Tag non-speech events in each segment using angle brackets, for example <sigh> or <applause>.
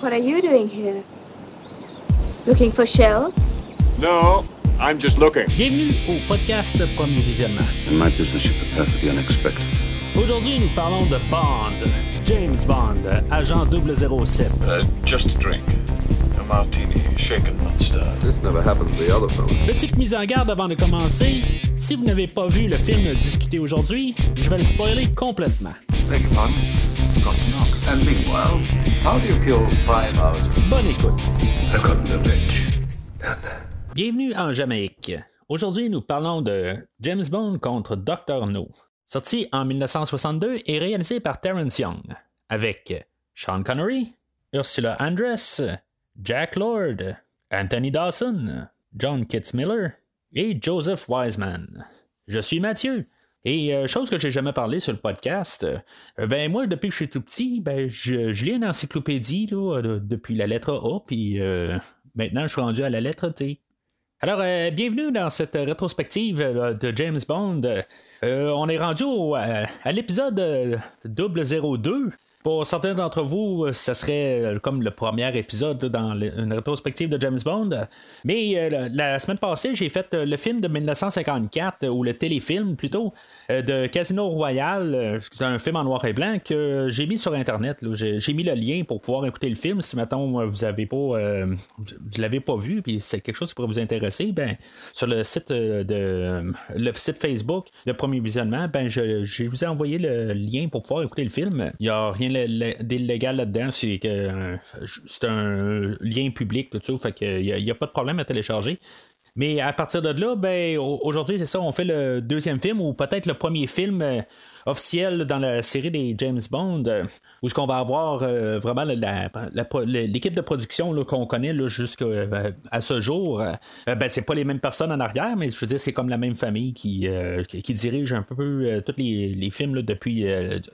What are you doing here? Looking for shells? No, I'm just looking. Bienvenue au podcast Premier Visionnement. In my business, you prepare for the unexpected. Aujourd'hui, nous parlons de Bond, James Bond, agent 007. Uh, just a drink. A martini, shaken, not stirred. This never happened to the other fellow. Petite mise en garde avant de commencer. Si vous n'avez pas vu le film discuté aujourd'hui, je vais le spoiler complètement. Beg your pardon? Forgot to knock. And meanwhile, how do you kill five hours? Bonne écoute. Got. Bienvenue en Jamaïque. Aujourd'hui, nous parlons de James Bond contre Dr. No, sorti en 1962 et réalisé par Terrence Young, avec Sean Connery, Ursula Andress, Jack Lord, Anthony Dawson, John Kitzmiller et Joseph Wiseman. Je suis Mathieu. Et euh, chose que j'ai jamais parlé sur le podcast, euh, ben moi depuis que je suis tout petit, ben je, lis une encyclopédie là, de- depuis la lettre A, puis euh, maintenant je suis rendu à la lettre T. Alors, euh, bienvenue dans cette rétrospective euh, de James Bond. Euh, on est rendu au- à, l'épisode euh, 002. Pour certains d'entre vous, euh, ça serait euh, comme le premier épisode dans le- une rétrospective de James Bond. Mais euh, la, semaine passée, j'ai fait euh, le film de 1954, euh, ou le téléfilm plutôt, euh, de Casino Royale. Euh, C'est un film en noir et blanc que j'ai mis sur Internet. J'ai mis le lien pour pouvoir écouter le film. Si maintenant vous avez pas, euh, vous l'avez pas vu, puis c'est quelque chose qui pourrait vous intéresser, ben sur le site euh, de le site Facebook de Premier Visionnement, ben je, je vous ai envoyé le lien pour pouvoir écouter le film. Il y a rien le- d'illégal là-dedans, c'est que euh, c'est un lien public tout ça, fait que il y a- a pas de problème à télécharger. Mais à partir de là, ben, au- aujourd'hui, c'est ça, on fait le deuxième film ou peut-être le premier film euh, officiel dans la série des James Bond, euh, où ce qu'on va avoir euh, vraiment l'équipe de production qu'on connaît jusqu'à euh, ce jour. euh, ben, c'est pas les mêmes personnes en arrière, mais je veux dire, c'est comme la même famille qui, dirige un peu tous les, films depuis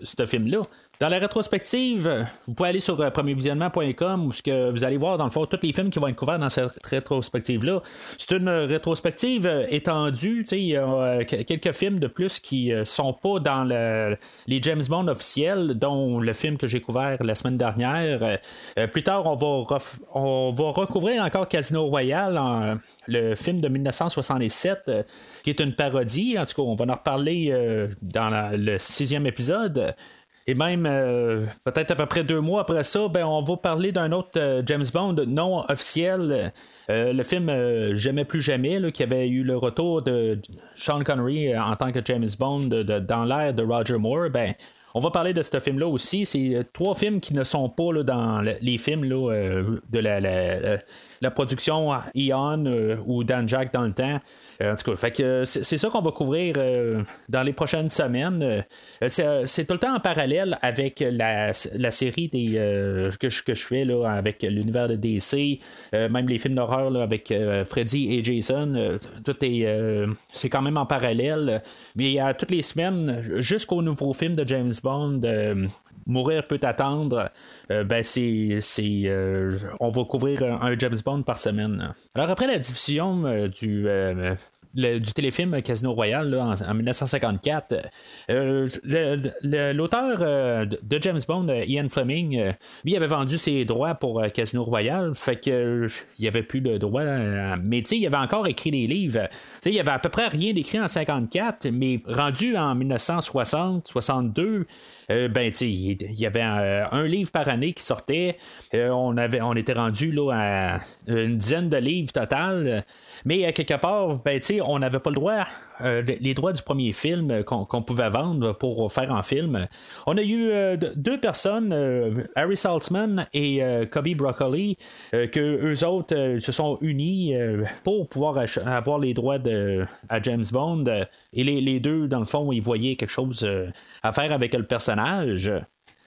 ce film-là. Dans la rétrospective, vous pouvez aller sur premiervisionnement.com où que vous allez voir dans le fond tous les films qui vont être couverts dans cette rétrospective-là. C'est une rétrospective étendue, il y a que- quelques films de plus qui sont pas dans le- les James Bond officiels, dont le film que j'ai couvert la semaine dernière. Euh, euh, plus tard, on va, on va recouvrir encore Casino Royale, le film de 1967, euh, qui est une parodie. En tout cas, on va en reparler dans le sixième épisode. Et même, peut-être à peu près deux mois après ça, ben, on va parler d'un autre James Bond non officiel. Le film Jamais plus jamais, qui avait eu le retour de Sean Connery en tant que James Bond dans l'ère de Roger Moore. Ben, on va parler de ce film-là aussi. C'est euh, trois films qui ne sont pas là, dans le- les films euh, de la- la production Eon euh, ou Dan Jack dans le temps. Euh, en tout cas, que, euh, c'est ça qu'on va couvrir dans les prochaines semaines. C'est tout le temps en parallèle avec la, série des, que, je, fais avec l'univers de DC, même les films d'horreur avec Freddy et Jason. tout est c'est quand même en parallèle. Mais à toutes les semaines, jusqu'au nouveau film de James Bond. Mourir peut attendre, euh, ben c'est, c'est euh, on va couvrir un, un James Bond par semaine. Alors après la diffusion euh, du euh, le- du téléfilm Casino Royale en, en 1954, euh, le- le- l'auteur euh, de James Bond, euh, Ian Fleming, euh, lui avait vendu ses droits pour euh, Casino Royale, fait que euh, il avait plus de droits, euh, mais tu sais, il avait encore écrit des livres. Tu sais, il avait à peu près rien d'écrit en 54, mais rendu en 1960, 62, euh, ben tu il y avait euh, un livre par année qui sortait. Euh, on avait, on était rendu là à une dizaine de livres total. Mais à quelque part, ben on n'avait pas le droit, euh, les droits du premier film euh, qu'on pouvait vendre pour faire en film. On a eu euh, de- deux personnes, euh, Harry Saltzman et euh, Kobe Broccoli, euh, que eux autres euh, se sont unis euh, pour pouvoir avoir les droits de, à James Bond. Euh, et les, deux, dans le fond, ils voyaient quelque chose euh, à faire avec le personnage.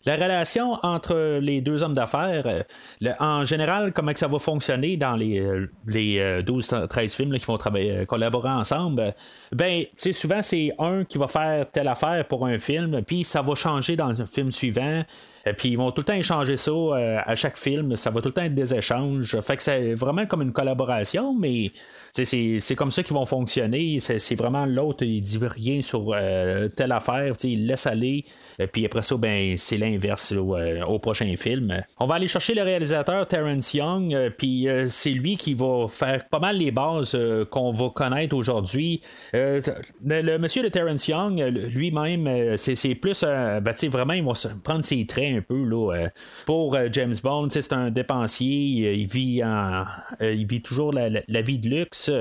La relation entre les deux hommes d'affaires, euh, en général, comment que ça va fonctionner dans les, euh, les euh, 12-13 films là, qui vont travailler, euh, collaborer ensemble, euh, ben, souvent, c'est un qui va faire telle affaire pour un film, puis ça va changer dans le film suivant. Euh, puis ils vont tout le temps échanger ça euh, à chaque film. Ça va tout le temps être des échanges. Fait que c'est vraiment comme une collaboration, mais c'est comme ça qu'ils vont fonctionner. C'est vraiment l'autre, il dit rien sur euh, telle affaire, il laisse aller. Puis après ça, ben, c'est l'inverse au prochain film. On va aller chercher le réalisateur Terrence Young, puis c'est lui qui va faire pas mal les bases qu'on va connaître aujourd'hui. le, monsieur de Terrence Young, lui-même, c'est plus, ben, vraiment, il va prendre ses traits un peu là, euh, pour euh, James Bond. C'est un dépensier, euh, il vit en, il vit toujours la, vie de luxe.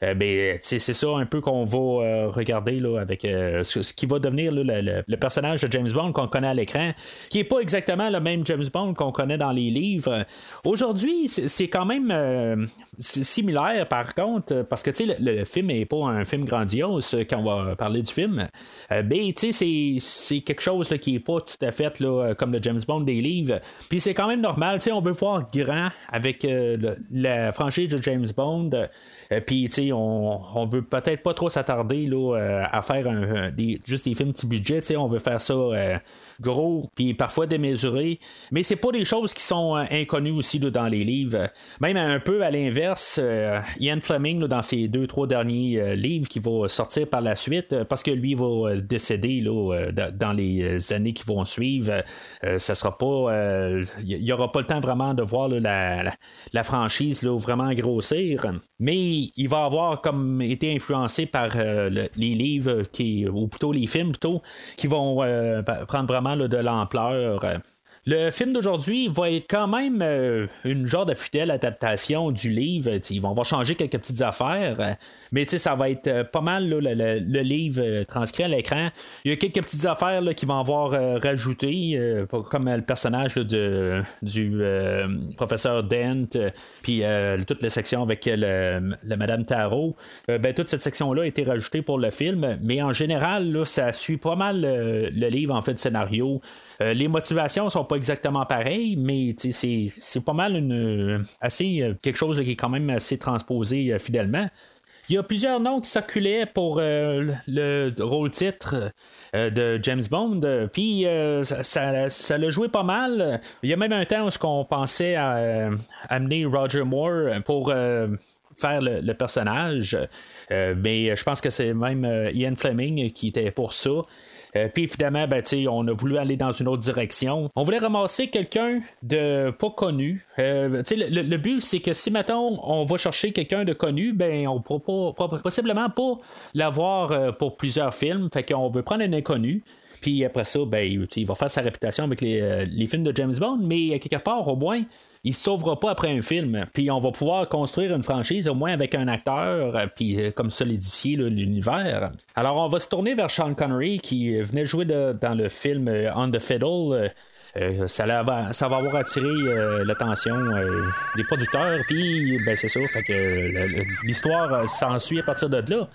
Ben, c'est ça un peu qu'on va regarder là, avec ce, qui va devenir le, personnage de James Bond qu'on connaît à l'écran, qui n'est pas exactement le même James Bond qu'on connaît dans les livres. Aujourd'hui, c'est quand même similaire par contre, parce que le, le, film n'est pas un film grandiose quand on va parler du film. Ben, c'est quelque chose qui n'est pas tout à fait là, comme le James Bond des livres. Puis c'est quand même normal, on veut voir grand avec euh, la franchise de James Bond. Euh, puis, tu sais, on, veut peut-être pas trop s'attarder là, euh, à faire des, juste des films petit budget. Tu sais, on veut faire ça gros, puis parfois démesuré. Mais c'est pas des choses qui sont inconnues aussi dans les livres. Même un peu à l'inverse, Ian Fleming, dans ses deux, trois derniers livres qui vont sortir par la suite, parce que lui va décéder dans les années qui vont suivre, ça sera pas. Il n'y aura pas le temps vraiment de voir la, franchise vraiment grossir. Mais il va avoir comme été influencé par euh, les livres qui, ou plutôt les films plutôt, qui vont euh, prendre vraiment de l'ampleur. Le film d'aujourd'hui va être quand même euh, une genre de fidèle adaptation du livre. ils vont changé quelques petites affaires, mais ça va être euh, pas mal le, livre euh, transcrit à l'écran. Il y a quelques petites affaires qui vont avoir rajouté, comme le personnage de, du professeur Dent, puis toute la section avec la Madame Tarot. ben, toute cette section-là a été rajoutée pour le film, mais en général, ça suit pas mal le livre en fait scénario. les motivations sont pas exactement pareil, mais c'est pas mal une, assez, euh, quelque chose qui est quand même assez transposé euh, fidèlement. Il y a plusieurs noms qui circulaient pour euh, le rôle titre de James Bond, puis ça, ça, l'a joué pas mal. Il y a même un temps où on pensait à, amener Roger Moore pour faire le, personnage, mais je pense que c'est même Ian Fleming qui était pour ça. Euh, puis évidemment, ben, on a voulu aller dans une autre direction. On voulait ramasser quelqu'un de pas connu. Euh, le, but, c'est que si maintenant on va chercher quelqu'un de connu, ben on pourra pas, possiblement pas l'avoir euh, pour plusieurs films. Fait qu'on veut prendre un inconnu. Puis après ça, ben, il va faire sa réputation avec les, les films de James Bond, mais quelque part, au moins, il se sauvera pas après un film. Puis on va pouvoir construire une franchise au moins avec un acteur, euh, puis euh, comme solidifier l'univers. Alors on va se tourner vers Sean Connery qui venait jouer dans le film euh, On the Fiddle. ça, va, ça va avoir attiré l'attention des producteurs, puis ben, c'est ça, fait que l'histoire s'ensuit à partir de là.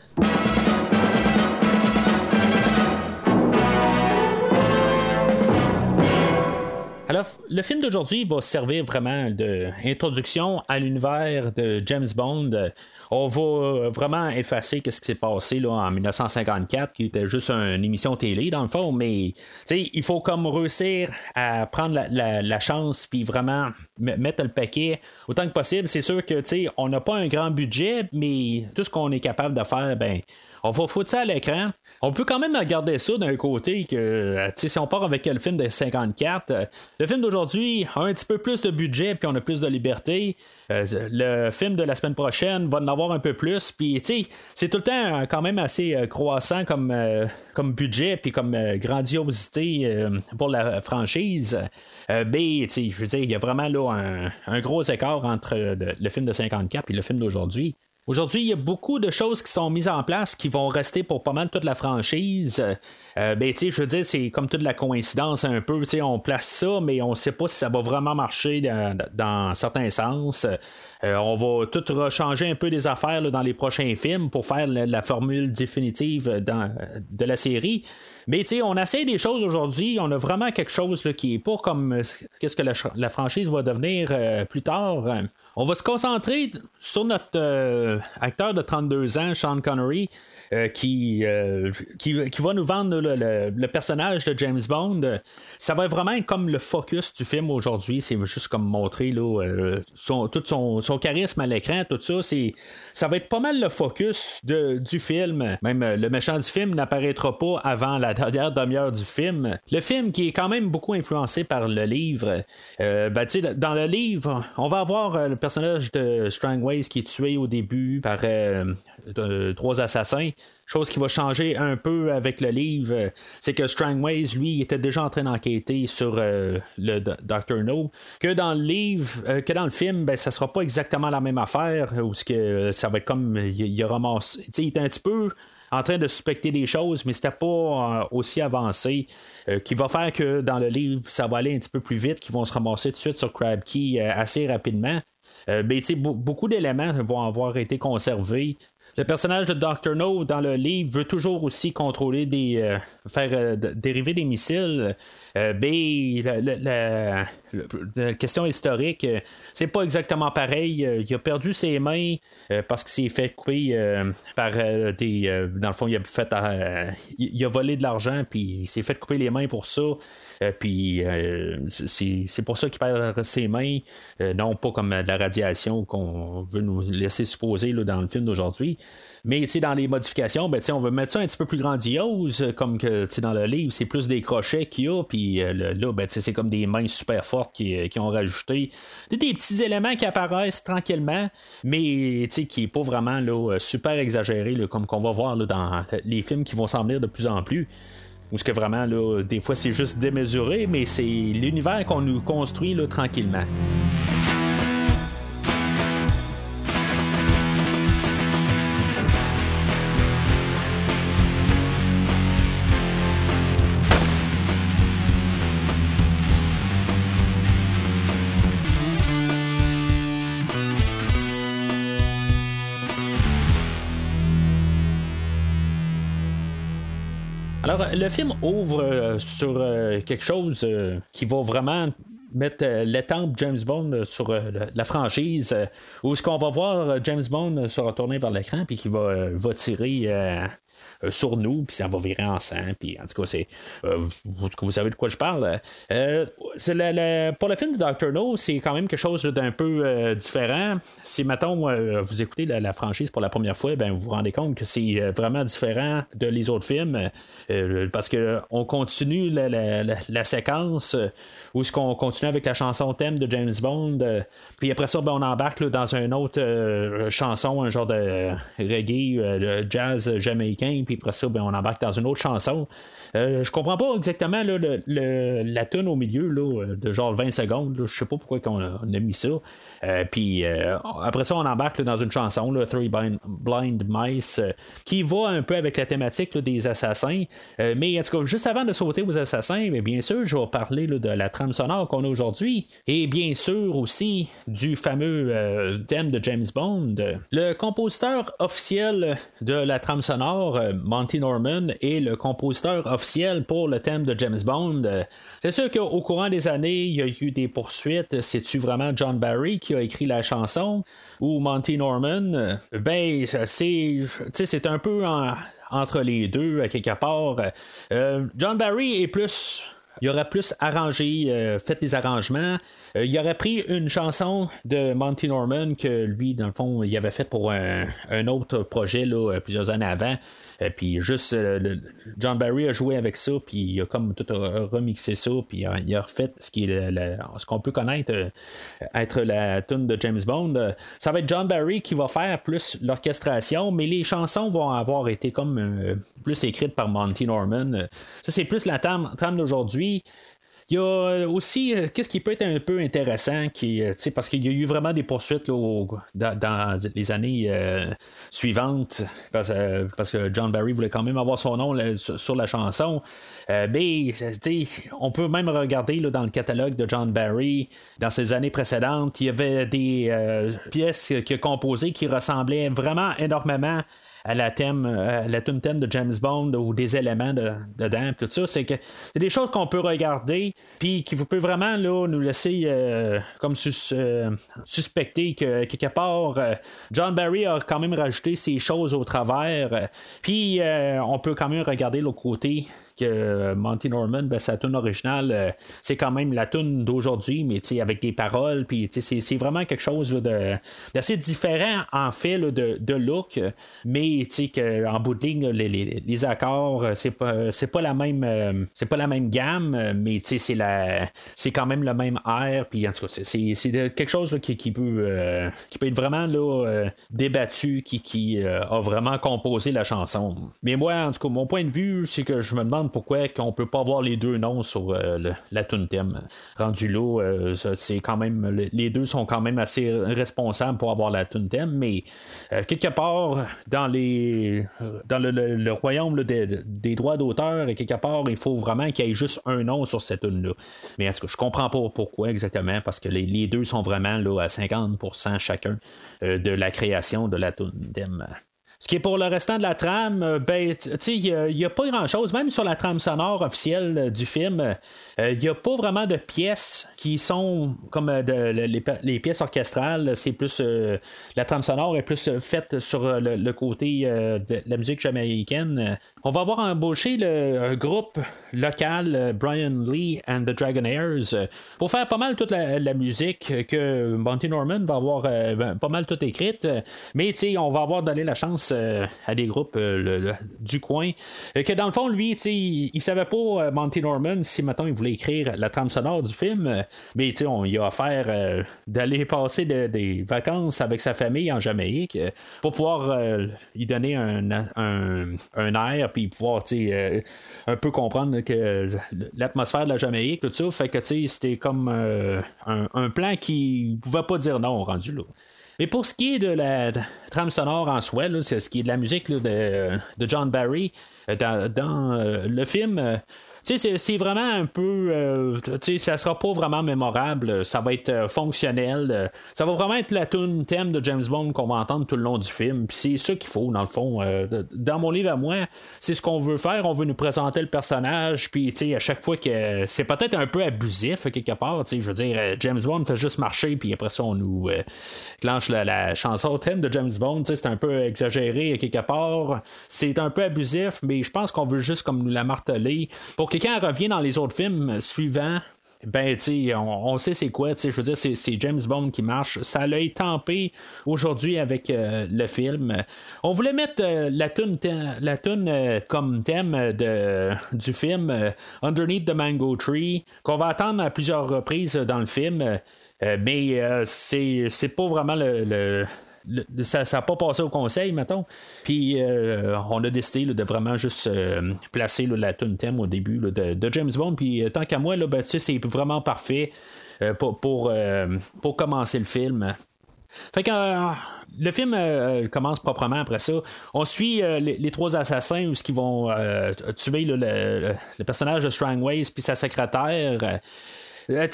Le film d'aujourd'hui va servir vraiment d'introduction à l'univers de James Bond. On va euh, vraiment effacer ce qui s'est passé là, en 1954, qui était juste une émission télé dans le fond, mais il faut comme réussir à prendre la, chance puis vraiment mettre le paquet autant que possible. C'est sûr que on n'a pas un grand budget, mais tout ce qu'on est capable de faire, ben on va foutre ça à l'écran. On peut quand même regarder ça d'un côté que euh, si on part avec le film de 54, euh, le film d'aujourd'hui a un petit peu plus de budget puis on a plus de liberté. Euh, le film de la semaine prochaine va en avoir un peu plus. Puis c'est tout le temps quand même assez croissant comme, comme budget puis comme grandiosité pour la franchise. mais je veux dire, il y a vraiment là un, gros écart entre le, le film de 54 et le film d'aujourd'hui. Aujourd'hui, il y a beaucoup de choses qui sont mises en place qui vont rester pour pas mal toute la franchise. Euh, ben, je veux dire, c'est comme toute la coïncidence un peu. On place ça, mais on sait pas si ça va vraiment marcher dans, certains sens. Euh, on va tout rechanger un peu des affaires dans les prochains films pour faire la, formule définitive de la série. Mais tu sais, on essaie des choses aujourd'hui, on a vraiment quelque chose qui est pas comme euh, qu'est-ce que la, la franchise va devenir euh, plus tard. On va se concentrer sur notre euh, acteur de 32 ans, Sean Connery, euh, qui, euh, qui, qui, va nous vendre le, personnage de James Bond. Ça va vraiment être comme le focus du film aujourd'hui. C'est juste comme montrer là, son, tout son, son, charisme à l'écran, tout ça. C'est, ça va être pas mal le focus de, du film. Même le méchant du film n'apparaîtra pas avant la dernière demi-heure du film. Le film qui est quand même beaucoup influencé par le livre. Ben, dans le livre, on va avoir le personnage de Strangways qui est tué au début par trois assassins. Chose qui va changer un peu avec le livre, c'est que Strangways, lui, était déjà en train d'enquêter sur euh, le Dr. No. Que dans le livre, euh, que dans le film, ben, ça sera pas exactement la même affaire, où que, euh, ça va être comme il, il il était un petit peu en train de suspecter des choses, mais c'était pas aussi avancé, qui va faire que dans le livre, ça va aller un petit peu plus vite, qu'ils vont se ramasser tout de suite sur Crab Key assez rapidement. mais beaucoup d'éléments vont avoir été conservés. Le personnage de Dr. No dans le livre veut toujours aussi contrôler des. Euh, faire euh, dériver des missiles. Euh, B, la, question historique, c'est pas exactement pareil. il a perdu ses mains parce qu'il s'est fait couper par des. dans le fond, il a fait. il a volé de l'argent, puis il s'est fait couper les mains pour ça. Puis c'est pour ça qu'il perd ses mains, non pas comme de la radiation qu'on veut nous laisser supposer là, dans le film d'aujourd'hui. Mais dans les modifications, ben, on veut mettre ça un petit peu plus grandiose, comme que dans le livre, c'est plus des crochets qu'il y a, puis euh, là, ben, c'est comme des mains super fortes qui, euh, qui ont rajouté. Des, des petits éléments qui apparaissent tranquillement, mais qui n'est pas vraiment là, super exagéré, comme qu'on va voir là, dans les films qui vont s'en venir de plus en plus. Ou ce que vraiment, là, des fois, c'est juste démesuré, mais c'est l'univers qu'on nous construit là, tranquillement. Le film ouvre euh, sur euh, quelque chose euh, qui va vraiment mettre l'étampe James Bond sur la franchise, où ce qu'on va voir James Bond se retourner vers l'écran puis qui va, va tirer sur nous, puis ça va virer en sang. Puis en tout cas, c'est. Euh, vous, savez de quoi je parle. Euh, pour le film de Doctor No, c'est quand même quelque chose d'un peu différent. Si, mettons, vous écoutez la, franchise pour la première fois, ben, vous vous rendez compte que c'est vraiment différent de les autres films. parce que on continue la, séquence où ce qu'on continue avec la chanson thème de James Bond. puis après ça, ben, on embarque dans une autre chanson, un genre de reggae, de jazz jamaïcain puis après ça, ben, on embarque dans une autre chanson. Euh, je comprends pas exactement la tune au milieu là, de genre 20 secondes. Je sais pas pourquoi on a, mis ça. Euh, puis euh, après ça, on embarque dans une chanson, Three Blind, Mice, qui va un peu avec la thématique des assassins. mais en tout cas, juste avant de sauter aux assassins, mais bien sûr, je vais parler de la trame sonore qu'on a aujourd'hui. Et bien sûr aussi du fameux thème de James Bond. Le compositeur officiel de la trame sonore, Monty Norman, est le compositeur officiel pour le thème de James Bond. Euh, c'est sûr qu'au courant des années, il y a eu des poursuites. C'est-tu vraiment John Barry qui a écrit la chanson ou Monty Norman? Euh, ben, c'est, un peu entre les deux, à quelque part. Euh, John Barry est plus il aurait plus arrangé, fait des arrangements. il aurait pris une chanson de Monty Norman que lui, dans le fond, il avait fait pour un, un autre projet là, plusieurs années avant. Euh, puis juste, euh, John Barry a joué avec ça, puis il a comme tout remixé ça, puis il a refait ce qui est ce qu'on peut connaître euh, être la tune de James Bond. Ça va être John Barry qui va faire plus l'orchestration, mais les chansons vont avoir été comme plus écrites par Monty Norman. Ça, c'est plus la trame, trame d'aujourd'hui. Il y a aussi, euh, qu'est-ce qui peut être un peu intéressant, qui, euh, parce qu'il y a eu vraiment des poursuites dans, les années euh, suivantes, parce, que John Barry voulait quand même avoir son nom sur la chanson. mais on peut même regarder dans le catalogue de John Barry, dans ces années précédentes, il y avait des pièces qu'il a composées qui ressemblaient vraiment énormément à la thème, à la tune thème de James Bond ou des éléments de, dedans, tout ça. C'est que c'est des choses qu'on peut regarder, puis qui peut vraiment là, nous laisser comme suspecter que quelque part, John Barry a quand même rajouté ces choses au travers. Puis on peut quand même regarder l'autre côté que Monty Norman, ben, sa tune originale, euh, c'est quand même la tune d'aujourd'hui, mais avec des paroles, puis c'est vraiment quelque chose d'assez différent en fait de, de, look, mais en bout de ligne, les, les, les accords, euh, c'est pas, pas la même euh, c'est pas la même gamme, mais c'est la c'est quand même le même air, puis en tout cas, c'est quelque chose qui, qui, peut qui peut être vraiment là, débattu, qui, qui a vraiment composé la chanson. Mais moi, en tout cas, mon point de vue, c'est que je me demande pourquoi qu'on peut pas avoir les deux noms sur euh, la tune thème. Rendu là, euh, c'est quand même les deux sont quand même assez responsables pour avoir la tune mais euh, quelque part dans les dans le, royaume des, droits d'auteur, quelque part il faut vraiment qu'il y ait juste un nom sur cette tune là. Mais en tout cas, je comprends pas pourquoi exactement parce que les, deux sont vraiment à 50% chacun de la création de la tune. Ce qui est pour le restant de la trame, euh, ben, il n'y a, pas grand-chose. Même sur la trame sonore officielle euh, du film, il euh, n'y a pas vraiment de pièces qui sont comme les, pièces orchestrales. C'est plus la trame sonore est plus faite sur le, côté de la musique jamaïcaine. On va avoir embauché le groupe local Brian Lee and the Dragonaires pour faire pas mal toute la, musique que Monty Norman va avoir ben, pas mal toute écrite. Mais on va avoir donné la chance euh, à des groupes euh, du coin. Euh, que dans le fond, lui, il, il savait pas, Monty Norman, si maintenant il voulait écrire la trame sonore du film, mais on il a offert d'aller passer des vacances avec sa famille en Jamaïque pour pouvoir y donner un, air, puis pouvoir un peu comprendre que l'atmosphère de la Jamaïque, tout ça. Fait que c'était comme un, un, plan qui pouvait pas dire non rendu là. Mais pour ce qui est de la trame sonore en soi, c'est ce qui est de la musique de, John Barry, euh, dans, euh, le film, euh, c'est vraiment un peu. Euh, ça sera pas vraiment mémorable. Ça va être euh, fonctionnel. ça va vraiment être la tune thème de James Bond qu'on va entendre tout le long du film. c'est ça qu'il faut, dans le fond. Euh, dans mon livre à moi, c'est ce qu'on veut faire. On veut nous présenter le personnage. Puis, à chaque fois que. C'est peut-être un peu abusif, quelque part. Je veux dire, James Bond fait juste marcher. Puis après ça, on nous clenche la, chanson thème de James Bond. C'est un peu exagéré, quelque part. C'est un peu abusif, mais je pense qu'on veut juste comme nous la marteler pour quand elle revient dans les autres films suivants, ben, on, sait c'est quoi, je veux dire, c'est, James Bond qui marche. Ça l'a étampé aujourd'hui avec euh, le film. On voulait mettre euh, la tune, la euh, comme thème de, du film Underneath the Mango Tree, qu'on va attendre à plusieurs reprises dans le film. mais c'est pas vraiment le ça n'a pas passé au conseil, mettons. Puis euh, on a décidé de vraiment juste euh, placer la tune thème au début de, James Bond. Puis euh, tant qu'à moi, ben, c'est vraiment parfait pour, pour, commencer le film. Fait que le film commence proprement après ça. On suit les, trois assassins qui vont tuer le, personnage de Strangways puis sa secrétaire. Euh,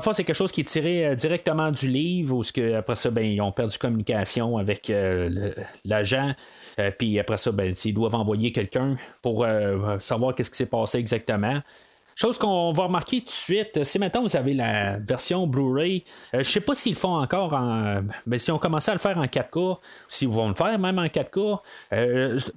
fond, c'est quelque chose qui est tiré euh, directement du livre, où que, après ça, ben, ils ont perdu communication avec euh, l'agent. puis après ça, ben, ils doivent envoyer quelqu'un pour savoir qu'est-ce qui s'est passé exactement. Chose qu'on va remarquer tout de suite, si maintenant vous avez la version Blu-ray, je je sais pas s'ils font encore en. Ben, si on commençait à le faire en 4K, s'ils vont le faire même en 4K,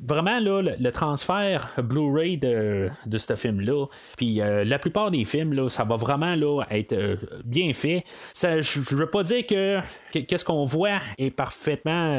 vraiment là, le, transfert Blu-ray de, de ce film-là, puis la plupart des films, là, ça va vraiment là, être bien fait. Je ne veux pas dire que qu'est-ce qu'on voit est parfaitement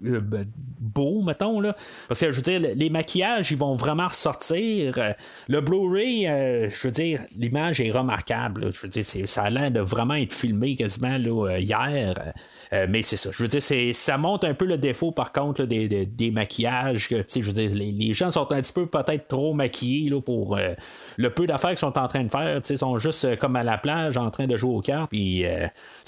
ben, beau, mettons, là. Parce que je veux dire, les maquillages, ils vont vraiment ressortir. Le Blu-ray je veux dire, l'image est remarquable. Je veux dire, ça a l'air de vraiment être filmé quasiment euh, hier. Euh, mais c'est ça. Je veux dire, ça montre un peu le défaut, par contre, des, maquillages. Je veux dire, les, gens sont un petit peu peut-être trop maquillés pour euh, le peu d'affaires qu'ils sont en train de faire. Ils sont juste comme à la plage en train de jouer aux cartes. Puis,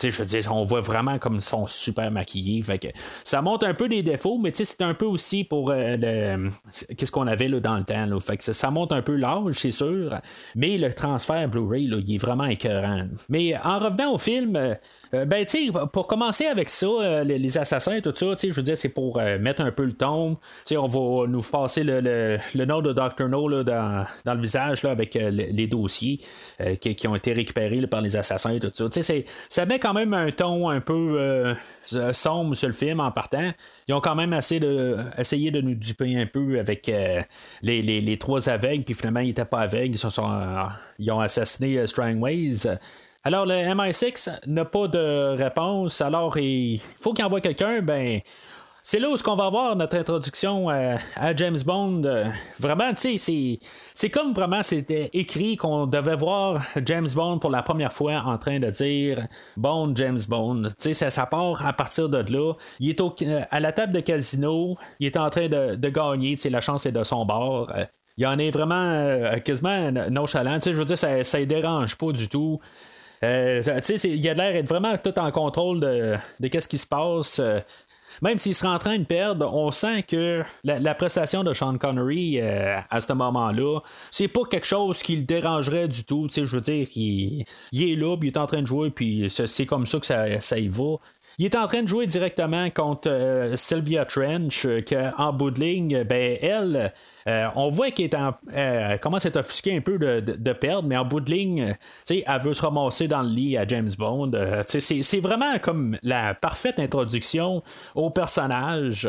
je veux dire, on voit vraiment comme ils sont super maquillés. Fait que, ça montre un peu des défauts, mais c'est un peu aussi pour qu'est-ce qu'on avait là, dans le temps. Fait que ça, montre un peu l'âge, c'est sûr. Mais le transfert Blu-ray, il est vraiment écœurant. Mais en revenant au film, ben, tu pour commencer avec ça, les, assassins, tout ça, je veux dire, c'est pour mettre un peu le ton. On va nous passer le, le, nom de Dr. No là, dans, dans, le visage là, avec les dossiers qui, ont été récupérés par les assassins, tout ça. Ça met quand même un ton un peu sombre sur le film en partant. Ils ont quand même essayé de nous duper un peu avec les, les, trois aveugles, puis finalement, ils n'étaient pas aveugles. Ils, sont, ils ont assassiné Strangways. Alors, le MI6 n'a pas de réponse. Alors, il faut qu'il envoie quelqu'un. Ben, c'est là où on va avoir notre introduction à, James Bond. vraiment, tu sais, c'est comme vraiment c'était écrit qu'on devait voir James Bond pour la première fois en train de dire Bond, James Bond. Tu sais, ça, part à partir de là. Il est à la table de casino, il est en train de, gagner, tu sais, la chance est de son bord. Il en est vraiment euh, quasiment nonchalant. Tu sais, je veux dire, ça ne dérange pas du tout. Euh, il a l'air d'être vraiment tout en contrôle de, de ce qui se passe. Même s'il serait en train de perdre, on sent que la, prestation de Sean Connery euh, à ce moment-là, c'est pas quelque chose qui le dérangerait du tout. Je veux dire, il, est là, il est en train de jouer, puis c'est comme ça que ça y va. Il est en train de jouer directement contre euh, Sylvia Trench, euh, qu'en bout de ligne, ben, elle, euh, on voit qu'elle commence à être offusquée un peu de, perdre, mais en bout de ligne, elle veut se ramasser dans le lit à James Bond. c'est vraiment comme la parfaite introduction au personnage.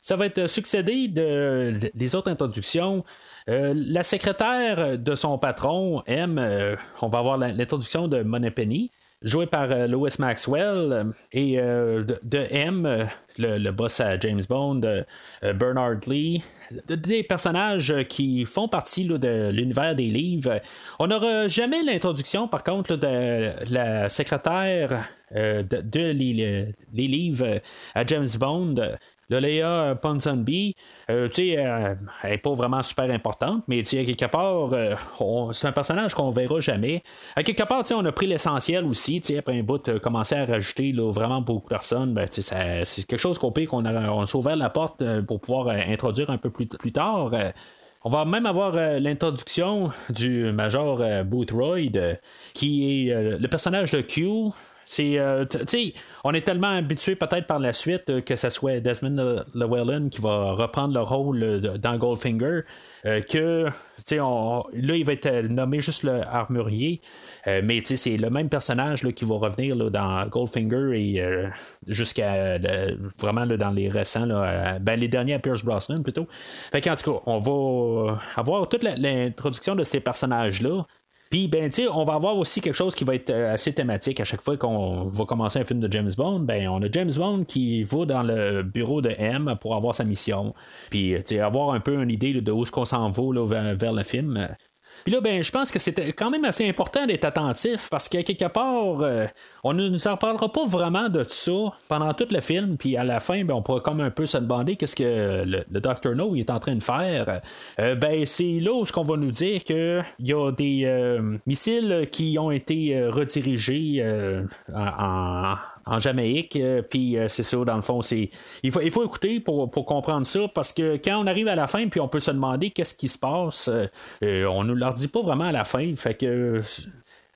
Ça va être succédé de, des autres introductions. la secrétaire de son patron, M, on va avoir l'introduction de Moneypenny joué par euh, Lois Maxwell euh, et euh, de, M, le, boss à James Bond, Bernard Lee, des personnages qui font partie de l'univers des livres. On n'aura jamais l'introduction, par contre, de la secrétaire de, les, livres à James Bond. Le Leia Ponsonby, euh, tu sais, euh, elle n'est pas vraiment super importante, mais à quelque part, euh, c'est un personnage qu'on verra jamais. À quelque part, on a pris l'essentiel aussi, après un bout, commencer à rajouter vraiment beaucoup de personnes, ben, c'est quelque chose qu'on peut qu'on a, ouvert la porte pour pouvoir introduire un peu plus, plus tard. On va même avoir l'introduction du Major Boothroyd, qui est le personnage de Q, c'est, euh, on est tellement habitué peut-être par la suite euh, que ce soit Desmond Llewellyn qui va reprendre le rôle euh, dans Goldfinger que, là, il va être nommé juste le armurier, mais c'est le même personnage là, qui va revenir là, dans Goldfinger et jusqu'à vraiment dans les récents, ben, les derniers à Pierce Brosnan plutôt. Fait qu'en tout cas, on va avoir toute l'introduction de ces personnages-là. Puis, ben, on va avoir aussi quelque chose qui va être euh, assez thématique à chaque fois qu'on va commencer un film de James Bond. Ben, on a James Bond qui va dans le bureau de M pour avoir sa mission. Puis, tu avoir un peu une idée de où est-ce qu'on s'en va vers, vers, le film. Puis là, ben, je pense que c'était quand même assez important d'être attentif parce que quelque part, euh, on ne nous en parlera pas vraiment de ça pendant tout le film. Puis à la fin, ben, on pourra comme un peu se demander qu'est-ce que le, Dr. No est en train de faire. Euh, ben, c'est là où ce qu'on va nous dire qu'il y a des euh, missiles qui ont été redirigés en en Jamaïque. Euh, puis euh, c'est ça, dans le fond, c'est il faut, écouter pour, comprendre ça parce que quand on arrive à la fin, puis on peut se demander qu'est-ce qui se passe, euh, on nous leur dit pas vraiment à la fin. Fait que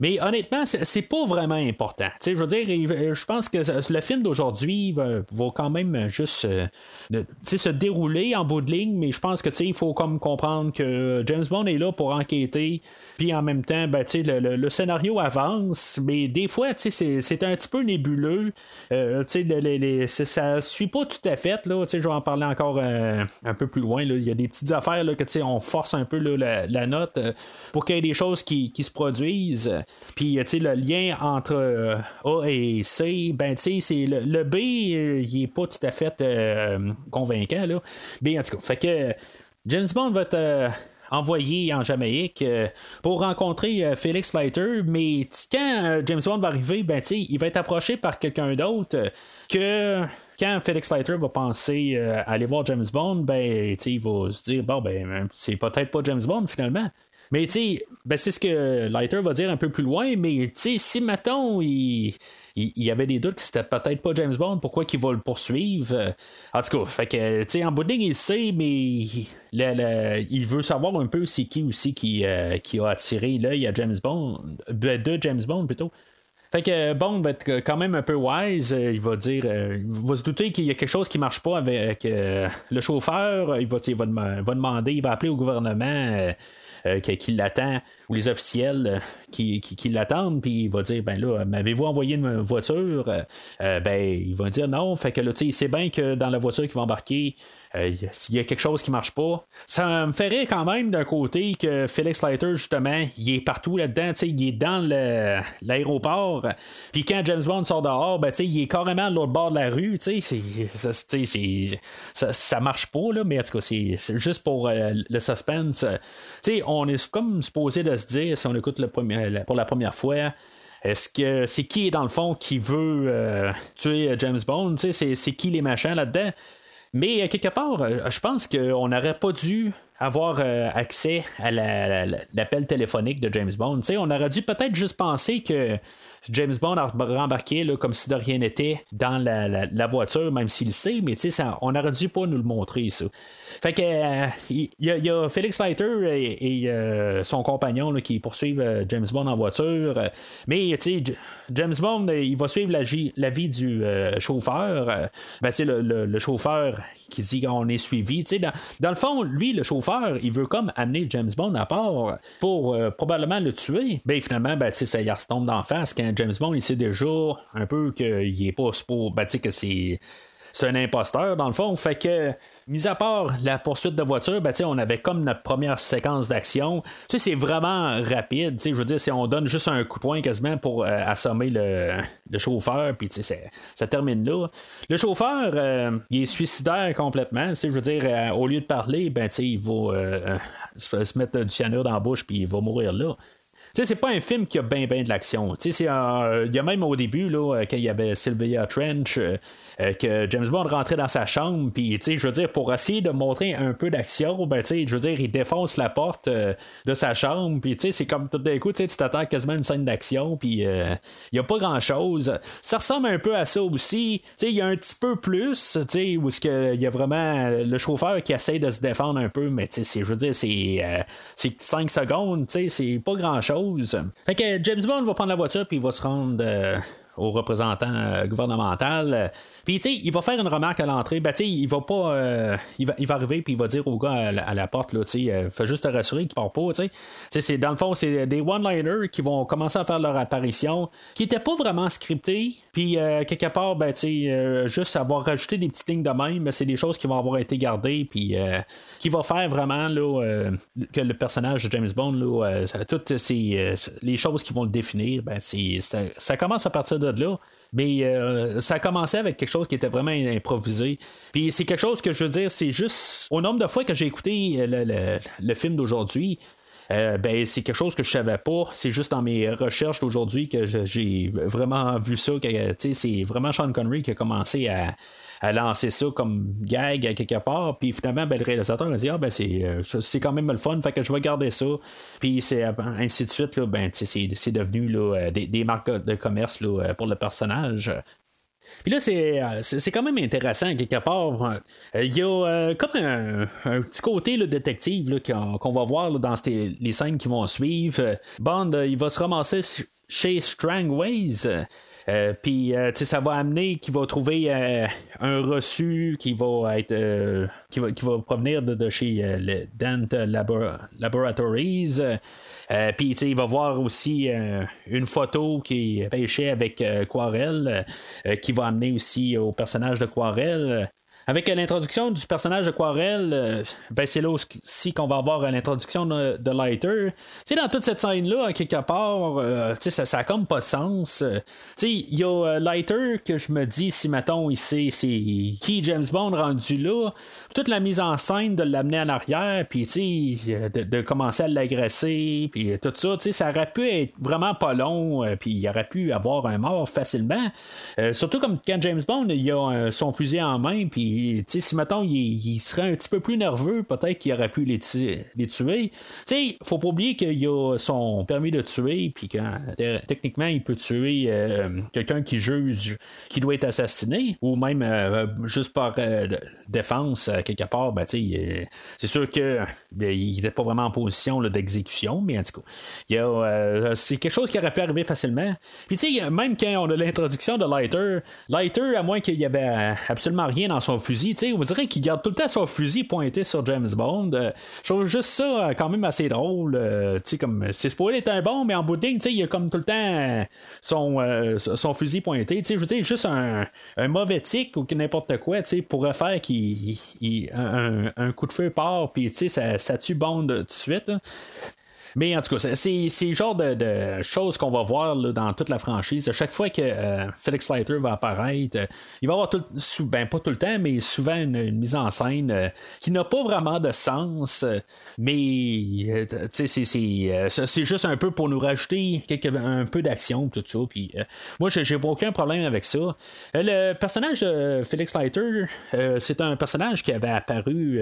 mais honnêtement, c'est pas vraiment important. je veux dire, je pense que le film d'aujourd'hui va, quand même juste euh, se dérouler en bout de ligne, mais je pense que il faut comme comprendre que James Bond est là pour enquêter, puis en même temps, ben, le, le, scénario avance, mais des fois, c'est un petit peu nébuleux. Euh, les, ça suit pas tout à fait. Là, je vais en parler encore euh, un peu plus loin. Il y a des petites affaires là, que on force un peu la, note pour qu'il y ait des choses qui, qui se produisent. Puis, tu sais, le lien entre euh, A et C, ben, tu c'est le, B, euh, il est pas tout à fait euh, convaincant, là. Bien, en tout cas, fait que James Bond va être envoyé en Jamaïque pour rencontrer Felix Leiter, mais quand James Bond va arriver, ben, tu il va être approché par quelqu'un d'autre que quand Felix Leiter va penser aller voir James Bond, ben, il va se dire, bon, ben, c'est peut-être pas James Bond finalement. Mais tu sais, ben, c'est ce que Lighter va dire un peu plus loin, mais tu sais, si Maton, il, il, avait des doutes que c'était peut-être pas James Bond, pourquoi qu'il va le poursuivre? En tout cas, fait que, tu en bout de ligne, il sait, mais il veut savoir un peu c'est qui aussi qui, qui a attiré l'œil à James Bond, ben, de James Bond plutôt. Fait que Bond va être quand même un peu wise. Il va dire, il va se douter qu'il y a quelque chose qui marche pas avec le chauffeur. Il va, il va, demander, il va appeler au gouvernement. Euh, qui, l'attend, ou les officiels euh, qui, qui, l'attendent, puis il va dire ben là, m'avez-vous envoyé une voiture? Euh, Ben, il va dire non, fait que là, tu sais, il sait bien que dans la voiture qu'il va embarquer, s'il y a quelque chose qui marche pas. Ça me ferait quand même d'un côté que Felix Leiter, justement, il est partout là-dedans, il est dans l'aéroport. Puis quand James Bond sort dehors, ben, il est carrément à l'autre bord de la rue. Ça, ça, marche pas, là, mais en tout cas, c'est juste pour euh, le suspense. sais on est comme supposé de se dire, si on écoute le premier, pour la première fois, est-ce que c'est qui dans le fond qui veut euh, tuer James Bond? C'est qui les machins là-dedans? Mais euh, quelque part, euh, je pense qu'on n'aurait pas dû avoir euh, accès à l'appel téléphonique de James Bond. on aurait dû peut-être juste penser que James Bond a rembarqué là, comme si de rien n'était dans la, voiture, même s'il le sait, mais ça, on aurait dû pas nous le montrer, ça. Fait que euh, il y, a Felix Leiter et, euh, son compagnon qui poursuivent euh, James Bond en voiture. mais James Bond, il va suivre la, vie du chauffeur. Ben, le, le, chauffeur qui dit qu'on est suivi. Dans, dans le fond, lui, le chauffeur, il veut comme amener James Bond à part pour probablement le tuer. Ben finalement, ben, ça il retombe d'en face quand James Bond, il sait déjà un peu qu'il est pas pour. Ben, que c'est c'est un imposteur dans le fond. Fait que, mis à part la poursuite de voiture, ben, on avait comme notre première séquence d'action. Tu c'est vraiment rapide. Je veux dire, si on donne juste un coup de poing quasiment pour euh, assommer le, chauffeur, puis ça termine là. Le chauffeur, euh, il est suicidaire complètement. Je veux dire, euh, au lieu de parler, ben, il va se mettre du cyanure dans la bouche, puis il va mourir là c'est pas un film qui a bien bien de l'action. Il y a même au début, là, quand il y avait Sylvia Trench, euh, que James Bond rentrait dans sa chambre, puis, je veux dire, pour essayer de montrer un peu d'action, ben, je veux dire, il défonce la porte euh, de sa chambre, puis, c'est comme tout d'un coup, tu t'attends quasiment une scène d'action, puis euh, il n'y a pas grand-chose. Ça ressemble un peu à ça aussi. Il y a un petit peu plus, où il y a vraiment le chauffeur qui essaie de se défendre un peu, mais, je veux dire, c'est 5 secondes, c'est pas grand-chose. Fait que James Bond va prendre la voiture, puis il va se rendre au représentant euh, gouvernemental. Euh, puis, tu sais, il va faire une remarque à l'entrée. Ben, tu sais, il va pas. Euh, il, va, arriver, puis il va dire au gars à la, porte, là, tu sais, fais juste te rassurer qu'il part pas, tu dans le fond, c'est des one-liners qui vont commencer à faire leur apparition, qui n'étaient pas vraiment scriptés. Puis, quelque part, ben, tu juste avoir rajouté des petites lignes de même, mais c'est des choses qui vont avoir été gardées, puis qui va faire vraiment, là, que le personnage de James Bond, là, toutes ces, les choses qui vont le définir, ben, c'est, ça, ça commence à partir de là. Mais euh, ça a commencé avec quelque chose qui était vraiment improvisé. Puis c'est quelque chose que je veux dire, c'est juste au nombre de fois que j'ai écouté euh, le, film d'aujourd'hui. Euh, ben, c'est quelque chose que je savais pas. C'est juste dans mes recherches d'aujourd'hui que j'ai vraiment vu ça. C'est vraiment Sean Connery qui a commencé à, à lancer ça comme gag quelque part. Puis finalement, ben, le réalisateur a dit Ah, ben, c'est, euh, c'est quand même le fun, fait que je vais garder ça. Puis c'est ainsi de suite, ben, c'est, c'est devenu là, euh, des, des, marques de commerce là, pour le personnage. Puis là, c'est, c'est quand même intéressant, quelque part. Il y a comme un, petit côté le détective qu'on, va voir dans les scènes qui vont suivre. Bond, il va se ramasser chez Strangways. Euh, puis, euh, ça va amener qu'il va trouver euh, un reçu qui va être qui va, qui, va, provenir de, chez le Dent Laboratories. Puis, il va voir aussi une photo qui est pêchée avec Quarel, qui va amener aussi au personnage de Quarel. Avec l'introduction du personnage de Quarel, euh, ben c'est là aussi qu'on va avoir l'introduction de, Lighter. Dans toute cette scène-là, quelque part, euh, ça, ça a comme pas de sens. sais, il y a euh, Lighter que je me dis, si mettons, sait c'est qui James Bond rendu là, toute la mise en scène de l'amener en arrière, puis sais, de, commencer à l'agresser, puis tout ça, ça aurait pu être vraiment pas long, puis il aurait pu avoir un mort facilement. surtout comme quand James Bond, il a son fusil en main, puis si mettons, il, serait un petit peu plus nerveux, peut-être qu'il aurait pu les, les tuer. Tu faut pas oublier qu'il a son permis de tuer, puis quand techniquement, il peut tuer euh, quelqu'un qui juge qui doit être assassiné, ou même euh, juste par défense, quelque part, ben, c'est sûr que ben, il n'était pas vraiment en position d'exécution, mais en tout cas, c'est quelque chose qui aurait pu arriver facilement. Puis même quand on a l'introduction de Lighter, Lighter, à moins qu'il y avait absolument rien dans son fusil, tu sais, on dirait qu'il garde tout le temps son fusil pointé sur James Bond. Euh, je trouve juste ça euh, quand même assez drôle. Euh, comme c'est supposé être un bon, mais en bout de ligne, il a comme tout le temps son, son fusil pointé. Je veux dire, juste un, mauvais tic ou n'importe quoi, pourrait faire qu'il un, un, coup de feu part, puis ça, ça tue Bond tout de suite. Mais en tout cas, c'est le genre de, choses qu'on va voir dans toute la franchise. À chaque fois que euh, Felix Leiter va apparaître, euh, il va avoir tout, ben, pas tout le temps, mais souvent une, mise en scène euh, qui n'a pas vraiment de sens. mais c'est juste un peu pour nous rajouter un peu d'action, tout ça. Puis moi, j'ai aucun problème avec ça. le personnage de Felix Leiter, c'est un personnage qui avait apparu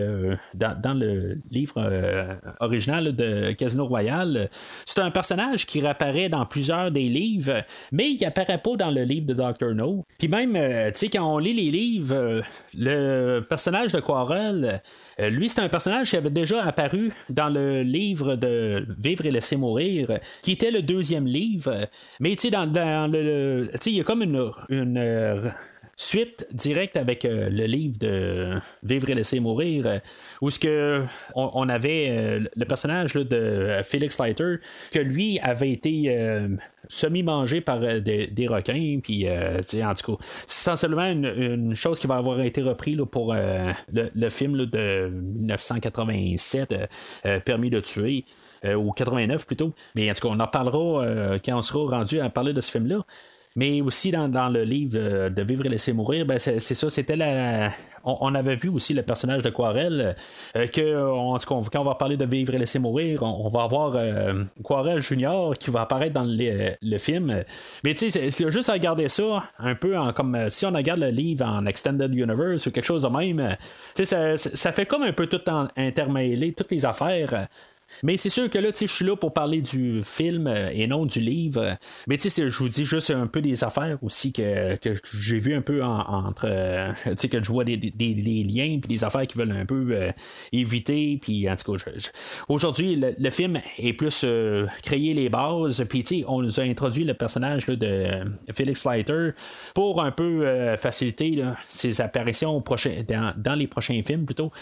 dans, dans, le livre original de Casino Royale c'est un personnage qui réapparaît dans plusieurs des livres, mais il apparaît pas dans le livre de Dr. No. Puis même, euh, tu sais, quand on lit les livres, euh, le personnage de Quarrel, euh, lui, c'est un personnage qui avait déjà apparu dans le livre de Vivre et laisser mourir, qui était le deuxième livre. Mais tu sais, dans, le. Tu sais, il y a comme une suite directe avec euh, le livre de Vivre et laisser mourir, euh, où ce que on, avait euh, le personnage de Felix Leiter, que lui avait été semi-mangé par des, requins, puis en tout cas, c'est sensiblement une, chose qui va avoir été reprise pour le, film de 1987, Permis de tuer. ou 89 plutôt. Mais en tout cas, on en parlera quand on sera rendu à parler de ce film-là. Mais aussi dans, le livre euh, de Vivre et laisser mourir, ben c'est, ça, c'était la. On, avait vu aussi le personnage de Quarel, euh, que en quand on va parler de Vivre et laisser mourir, on, va avoir euh, Quarel Junior qui va apparaître dans le, film. Mais tu sais, juste à regarder ça un peu en comme si on regarde le livre en Extended Universe ou quelque chose de même. Ça, ça fait comme un peu tout en, toutes les affaires. Mais c'est sûr que là, je suis là pour parler du film euh, et non du livre. Mais tu sais, je vous dis juste un peu des affaires aussi que, j'ai vu un peu entre. Euh, tu sais, que je vois des, liens puis des affaires qui veulent un peu euh, éviter. Puis en tout cas, aujourd'hui, le, film est plus créer les bases. Puis tu sais, on nous a introduit le personnage de Felix Leiter pour un peu faciliter ses apparitions dans les prochains films plutôt.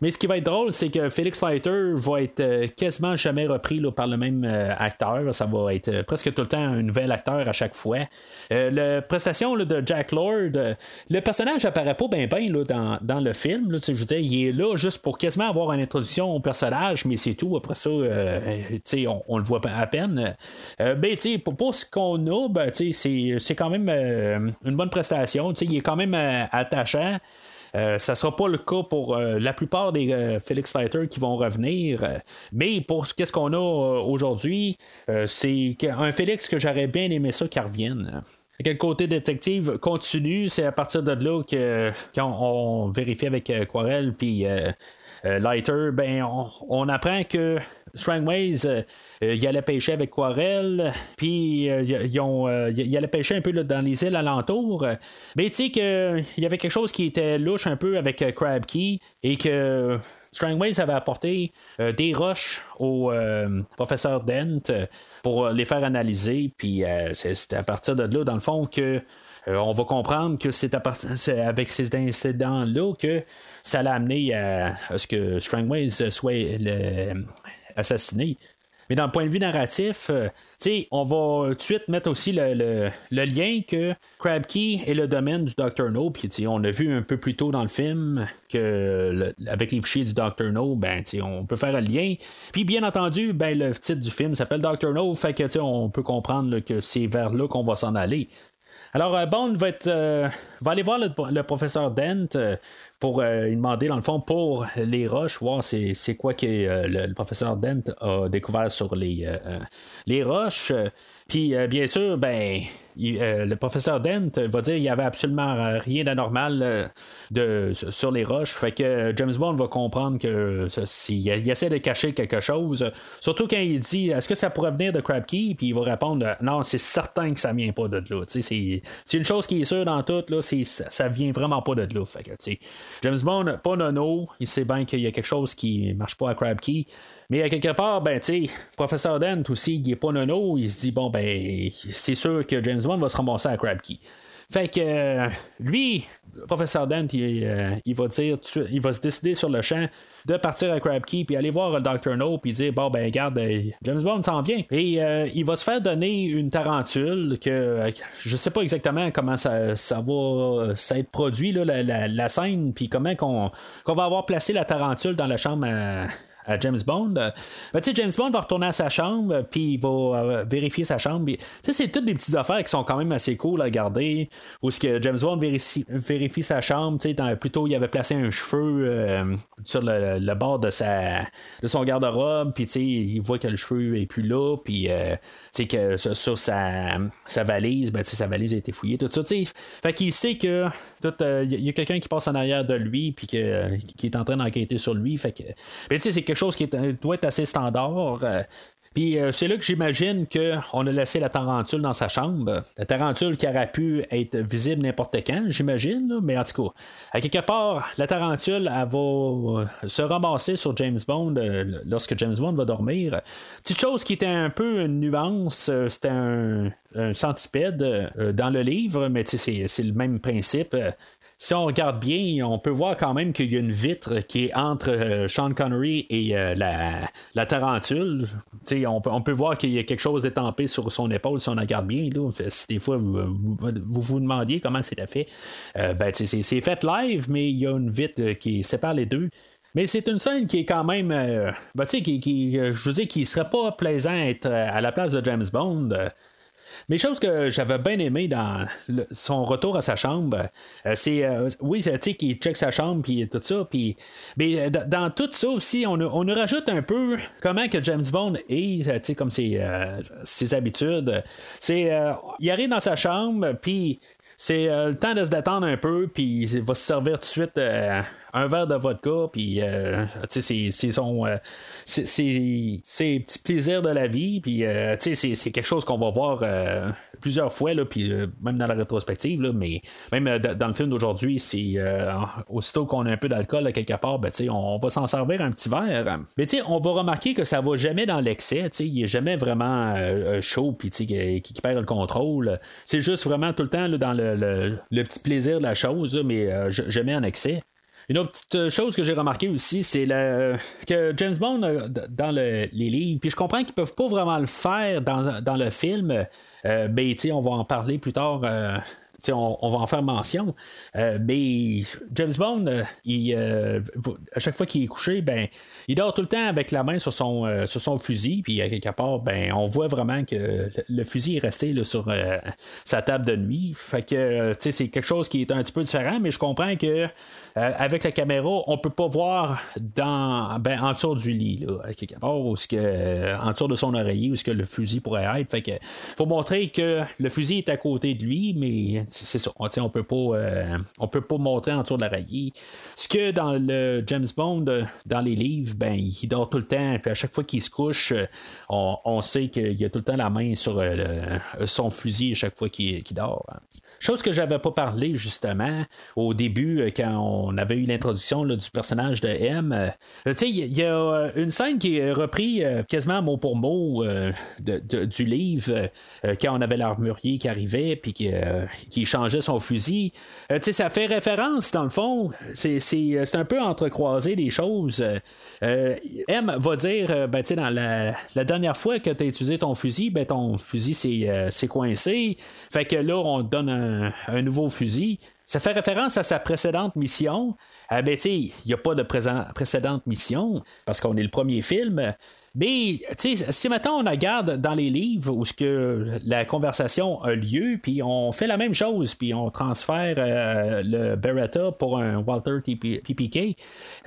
Mais ce qui va être drôle, c'est que Felix Leiter va être euh, quasiment jamais repris par le même euh, acteur. Ça va être euh, presque tout le temps un nouvel acteur à chaque fois. la prestation de Jack Lord, le personnage apparaît pas bien bien dans, dans, le film. je il est là juste pour quasiment avoir une introduction au personnage, mais c'est tout. Après ça, on, le voit à peine. ben, pour, pour, ce qu'on a, ben, c'est quand même une bonne prestation. il est quand même attachant. Euh, ça ne sera pas le cas pour euh, la plupart des euh, Felix Leiter qui vont revenir. mais pour ce qu'on a aujourd'hui, c'est un Félix que j'aurais bien aimé ça qu'il revienne. Quel côté détective continue, c'est à partir de là que vérifie avec Quarel puis Lighter, ben on, apprend que Strangways, euh, euh, il allait pêcher avec Quarel, puis euh, ils ont, il allait pêcher un peu dans les îles alentours. Mais tu sais qu'il y avait quelque chose qui était louche un peu avec Crab Key et que Strangways avait apporté des roches au professeur Dent pour les faire analyser. Puis c'est à partir de là, dans le fond, que on va comprendre que c'est avec ces incidents-là que ça l'a amené à, ce que Strangways soit assassiné. Mais dans le point de vue narratif, euh, on va tout de suite mettre aussi le, lien que Crab Key est le domaine du Dr. No. Puis on a vu un peu plus tôt dans le film que avec les fichiers du Dr. No, ben, on peut faire un lien. Puis bien entendu, ben, le titre du film s'appelle Dr. No, fait que on peut comprendre que c'est vers là qu'on va s'en aller. Alors, euh, Bond va, être, euh, va aller voir le, professeur Dent pour lui demander, dans le fond, pour les roches, voir c'est, quoi que le, professeur Dent a découvert sur les roches. Puis euh, bien sûr, ben euh, le professeur Dent va dire qu'il n'y avait absolument rien d'anormal euh, sur les roches. Fait que James Bond va comprendre que il essaie de cacher quelque chose. Surtout quand il dit est-ce que ça pourrait venir de Crab Key? Puis il va répondre non, c'est certain que ça vient pas de là. C'est une chose qui est sûre dans tout, là, c'est, ça, vient vraiment pas de là. Fait que, James Bond, pas nono, il sait bien qu'il y a quelque chose qui marche pas à Crab Key. Mais à quelque part, ben, tu professeur Dent aussi, il est pas nono, il se dit, bon, ben, c'est sûr que James Bond va se ramasser à Crab Key. Fait que euh, lui, professeur Dent, il, euh, va dire, il va se décider sur le champ de partir à Crab Key puis aller voir le Dr. No puis dire bon ben regarde euh, James Bond s'en vient et euh, il va se faire donner une tarentule que euh, je sais pas exactement comment ça, ça va euh, ça être produit là, la, la- scène puis comment qu'on va avoir placé la tarentule dans la chambre à, à James Bond. Euh, ben, tu sais, James Bond va retourner à sa chambre, puis il va euh, vérifier sa chambre. Tu sais, c'est toutes des petites affaires qui sont quand même assez cool à garder. Où ce que James Bond vérifie, sa chambre, tu sais, plutôt il avait placé un cheveu euh, sur le, bord de sa de son garde-robe, puis tu sais, il voit que le cheveu est plus là, puis euh, tu sais que sur, sa, valise, ben tu sais, sa valise a été fouillée, tout ça, tu sais. Fait qu'il sait que euh, il y a quelqu'un qui passe en arrière de lui, puis qui est en train d'enquêter sur lui, fait que, ben, tu sais, c'est quelque chose qui est- doit être assez standard. euh, puis euh, c'est là que j'imagine qu'on a laissé la tarentule dans sa chambre. La tarentule qui aurait pu être visible n'importe quand, j'imagine. Mais en tout cas, à quelque part, la tarentule, elle va euh, se ramasser sur James Bond euh, lorsque James Bond va dormir. Petite chose qui était un peu une nuance, euh, c'était un, centipède euh, dans le livre, mais c'est le même principe. Si on regarde bien, on peut voir quand même qu'il y a une vitre qui est entre euh, Sean Connery et euh, la, la tarentule. On peut, on peut voir qu'il y a quelque chose d'étampé sur son épaule si on regarde bien. Si des fois vous vous, vous vous demandiez comment c'est fait, euh, ben, c'est fait live, mais il y a une vitre qui sépare les deux. Mais c'est une scène qui est quand même, ben, qui, qui, je veux dire, qui serait pas plaisant à être à la place de James Bond. Mais chose que j'avais bien aimé dans son retour à sa chambre, euh, c'est euh, oui, tu sais, qu'il check sa chambre puis tout ça, puis mais euh, dans, tout ça aussi, on, on nous rajoute un peu comment que James Bond est, tu sais, comme ses, ses habitudes. C'est, il arrive dans sa chambre, puis c'est le temps de se détendre un peu, puis il va se servir tout de suite un verre de vodka, puis euh, c'est- son. euh, c'est- petits plaisirs de la vie, puis euh, c'est- quelque chose qu'on va voir euh, plusieurs fois, là, puis euh, même dans la rétrospective, là, mais même dans le film d'aujourd'hui, c'est aussitôt qu'on a un peu d'alcool quelque part, ben, on va s'en servir un petit verre. Mais on va remarquer que ça va jamais dans l'excès, il est jamais vraiment chaud, puis qui, perd le contrôle. C'est juste vraiment tout le temps là, dans le, le- petit plaisir de la chose, mais jamais en excès. Une autre petite chose que j'ai remarqué aussi, c'est que James Bond, euh, dans le- les livres, puis je comprends qu'ils peuvent pas vraiment le faire dans, le film, euh, ben, on va en parler plus tard. euh, on, on va en faire mention. Euh, mais James Bond, euh, il, euh, à chaque fois qu'il est couché, ben, il dort tout le temps avec la main sur son, euh, sur son fusil. Puis à quelque part, ben, on voit vraiment que le, fusil est resté là, sur euh, sa table de nuit. Fait que c'est quelque chose qui est un petit peu différent, mais je comprends que avec la caméra, on peut pas voir dans ben, en dessous du lit, là, à quelque part, ou ce que, en dessous de son oreiller, où ce que le fusil pourrait être. Fait que faut montrer que le fusil est à côté de lui, mais c'est ça. On, on peut pas euh, on peut pas montrer en dessous de l'oreiller. Ce que dans le James Bond, euh, dans les livres, ben il dort tout le temps, puis à chaque fois qu'il se couche, euh, on, on sait qu'il a tout le temps la main sur euh, son fusil à chaque fois qu'il qu'il dort. hein. Chose que j'avais pas parlé justement au début euh, quand on avait eu l'introduction du personnage de M. Euh, il y, a euh, une scène qui est reprise quasiment mot pour mot de- du livre quand on avait l'armurier qui arrivait puis qui, qui changeait son fusil. Ça fait référence dans le fond. C'est, un peu entrecroisé des choses. M va dire, ben, dans la, la dernière fois que tu as utilisé ton fusil, ben, ton fusil s'est, coincé. Fait que là, on donne un, un nouveau fusil. Ça fait référence à sa précédente mission. Ah ben, il n'y a pas de précédente mission parce qu'on est le premier film. Mais, si maintenant on regarde dans les livres où que la conversation a lieu, puis on fait la même chose, puis on transfère euh, le Beretta pour un Walter PPK,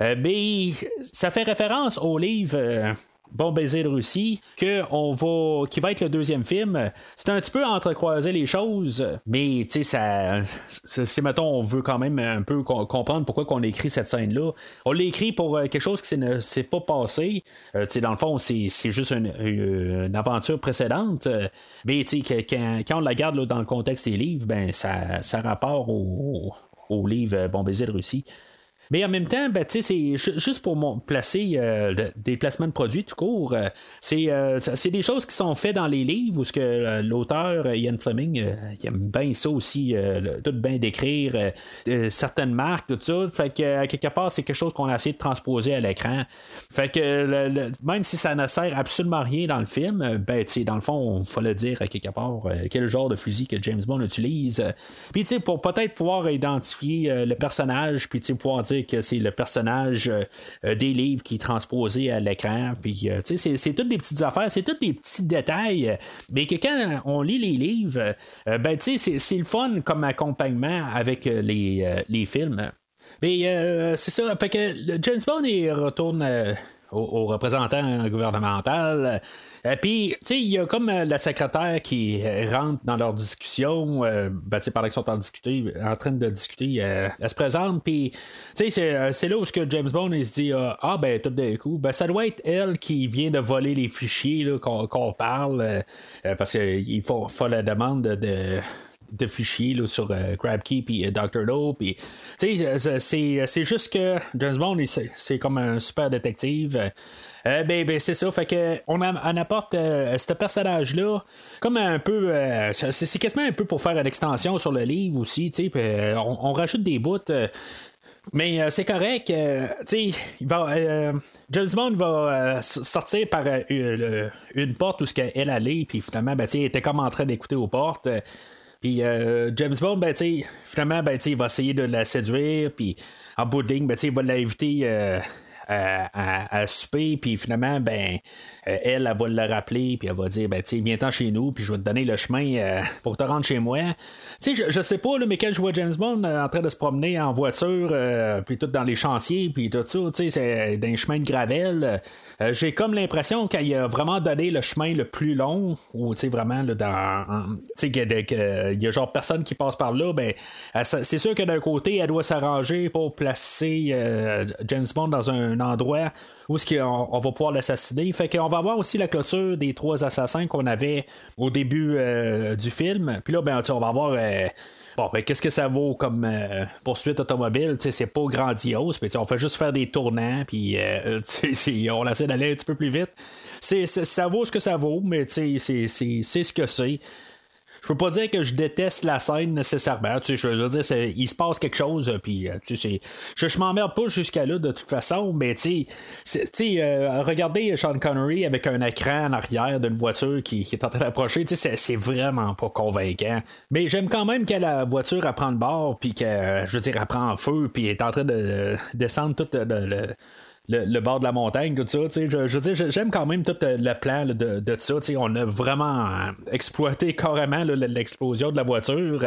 euh, mais ça fait référence au livre. Euh, Bon baiser de Russie, que on va, qui va être le deuxième film. C'est un petit peu entrecroiser les choses, mais tu sais, ça, c'est mettons, on veut quand même un peu comprendre pourquoi qu'on écrit cette scène-là. On l'a écrit pour quelque chose qui ne s'est pas passé. tu sais, dans le fond, c'est, juste une, aventure précédente, mais tu sais, quand, quand, on la garde dans le contexte des livres, ben ça, ça rapport au, au livre Bon baiser de Russie. Mais en même temps, ben, c'est juste pour placer euh, des placements de produits tout court. Euh, euh, c'est des choses qui sont faites dans les livres où ce que l'auteur Ian Fleming il aime bien ça aussi, tout bien décrire certaines marques, tout ça. Fait que quelque part, c'est quelque chose qu'on a essayé de transposer à l'écran. Fait que même si ça ne sert absolument rien dans le film, ben dans le fond, il faut le dire à quelque part quel genre de fusil que James Bond utilise. Puis pour peut-être pouvoir identifier le personnage, puis pouvoir dire que c'est le personnage euh, euh, des livres qui est transposé à l'écran. Puis, euh, c'est, toutes des petites affaires, c'est tous des petits détails. Mais que quand on lit les livres, ben, c'est, c'est le fun comme accompagnement avec les, les films. Mais c'est ça. Fait que James Bond il retourne aux, représentants gouvernementaux. Euh, puis, tu sais, il y a comme euh, la secrétaire qui euh, rentre dans leur discussion, ben, tu sais, pendant qu'ils sont en, discuter, en train de discuter, elle se présente, puis, tu sais, c'est là où que James Bond il se dit, ah, ben, tout d'un coup, ben, ça doit être elle qui vient de voler les fichiers qu'on parle, parce qu'il faut, faut la demande de de fichiers là, sur euh, GrabKey et Dr. No. Puis, c'est juste que James Bond, c'est comme un super détective. Euh, ben, ben c'est ça. Fait que on, apporte euh, ce personnage-là comme un peu. c'est quasiment un peu pour faire une extension sur le livre aussi. On, on, rajoute des bouts. mais c'est correct. il va, James Bond va sortir par une porte où ce qu'elle allait, puis finalement, ben, elle était comme en train d'écouter aux portes. Puis euh, James Bond, ben, finalement, ben, il va essayer de la séduire, puis en bout de ligne, ben, il va l'inviter euh, à, à, souper, puis finalement, ben, euh, elle, elle va le rappeler, puis elle va dire, ben, tu viens-t'en chez nous, puis je vais te donner le chemin euh, pour te rendre chez moi. Sais, je, sais pas, là, mais quand je vois James Bond euh, en train de se promener en voiture, puis tout dans les chantiers, puis tout ça, tu c'est d'un chemin de gravel, j'ai comme l'impression qu'il a vraiment donné le chemin le plus long, ou, tu sais, vraiment, là, dans, tu sais, qu'il y a genre personne qui passe par là, ben, c'est sûr que d'un côté, elle doit s'arranger pour placer James Bond dans un endroit où est-ce qu'on on va pouvoir l'assassiner. Fait qu'on va avoir aussi la clôture des trois assassins qu'on avait au début euh, du film. Puis là, ben, on va avoir. Euh, bon, ben, qu'est-ce que ça vaut comme euh, poursuite automobile? C'est pas grandiose, on fait juste faire des tournants, puis <laughs> on essaie d'aller un petit peu plus vite. ça vaut ce que ça vaut, mais c'est ce que c'est je peux pas dire que je déteste la scène nécessairement. Tu sais, je veux dire, il se passe quelque chose, euh, puis euh, tu sais, je, je m'emmerde pas jusqu'à là de toute façon, mais tu sais, euh, regardez Sean Connery avec un écran en arrière d'une voiture qui, est en train d'approcher, tu sais, c'est vraiment pas convaincant. Mais j'aime quand même que la voiture apprend le bord, puis que, je veux dire, elle prend feu, puis est en train de descendre tout le le, bord de la montagne, tout ça. Je, je veux dire, j'aime quand même tout le plan de, de ça. On a vraiment exploité <laughs> carrément l'explosion de la voiture.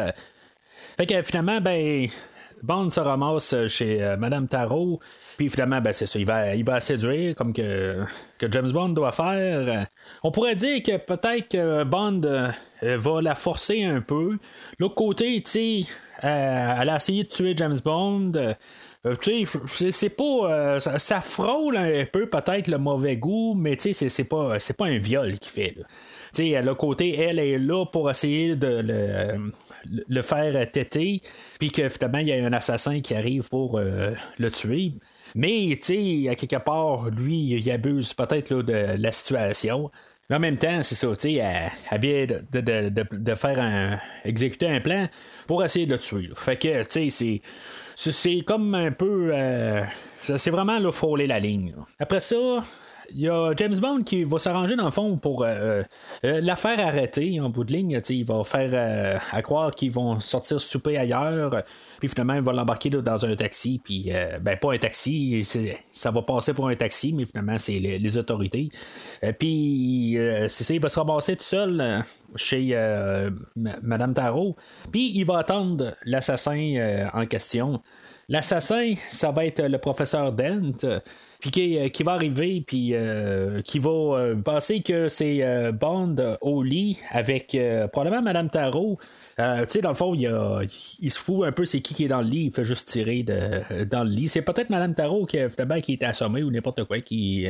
Fait que finalement, ben, Bond se ramasse chez euh, Madame Tarot. Puis finalement, ben, c'est ça, il va, il va séduire comme que, que James Bond doit faire. On pourrait dire que peut-être que Bond euh, va la forcer un peu. L'autre côté, euh, elle a essayé de tuer James Bond. Euh, tu sais, c'est pas. Euh, ça, frôle un peu peut-être le mauvais goût, mais tu sais, c'est pas, pas un viol qu'il fait. Tu sais, le côté, elle est là pour essayer de le, faire têter, puis que finalement, il y a un assassin qui arrive pour euh, le tuer. Mais, tu à quelque part, lui, il abuse peut-être de la situation. En même temps, c'est ça, tu sais, elle, de, faire un. exécuter un plan pour essayer de le tuer. Fait que, tu sais, c'est. comme un peu. Euh, c'est vraiment là, frôler la ligne. Après ça, il y a James Bond qui va s'arranger dans le fond pour euh, euh, la faire arrêter en bout de ligne. Il va faire euh, à croire qu'ils vont sortir souper ailleurs. Puis finalement, il va l'embarquer dans un taxi. Puis, ben, pas un taxi, ça va passer pour un taxi, mais finalement, c'est les, autorités. puis, c'est ça, il va se ramasser tout seul chez Madame Tarot. Puis, il va attendre l'assassin en question. l'assassin, ça va être le professeur Dent. Puis qui, qui, va arriver, puis qui va penser que c'est Bond au lit avec probablement Madame Tarot. Euh, tu sais, dans le fond, il, se fout un peu c'est qui qui est dans le lit, il fait juste tirer dans le lit. C'est peut-être Madame Tarot qui, qui était assommée ou n'importe quoi qui,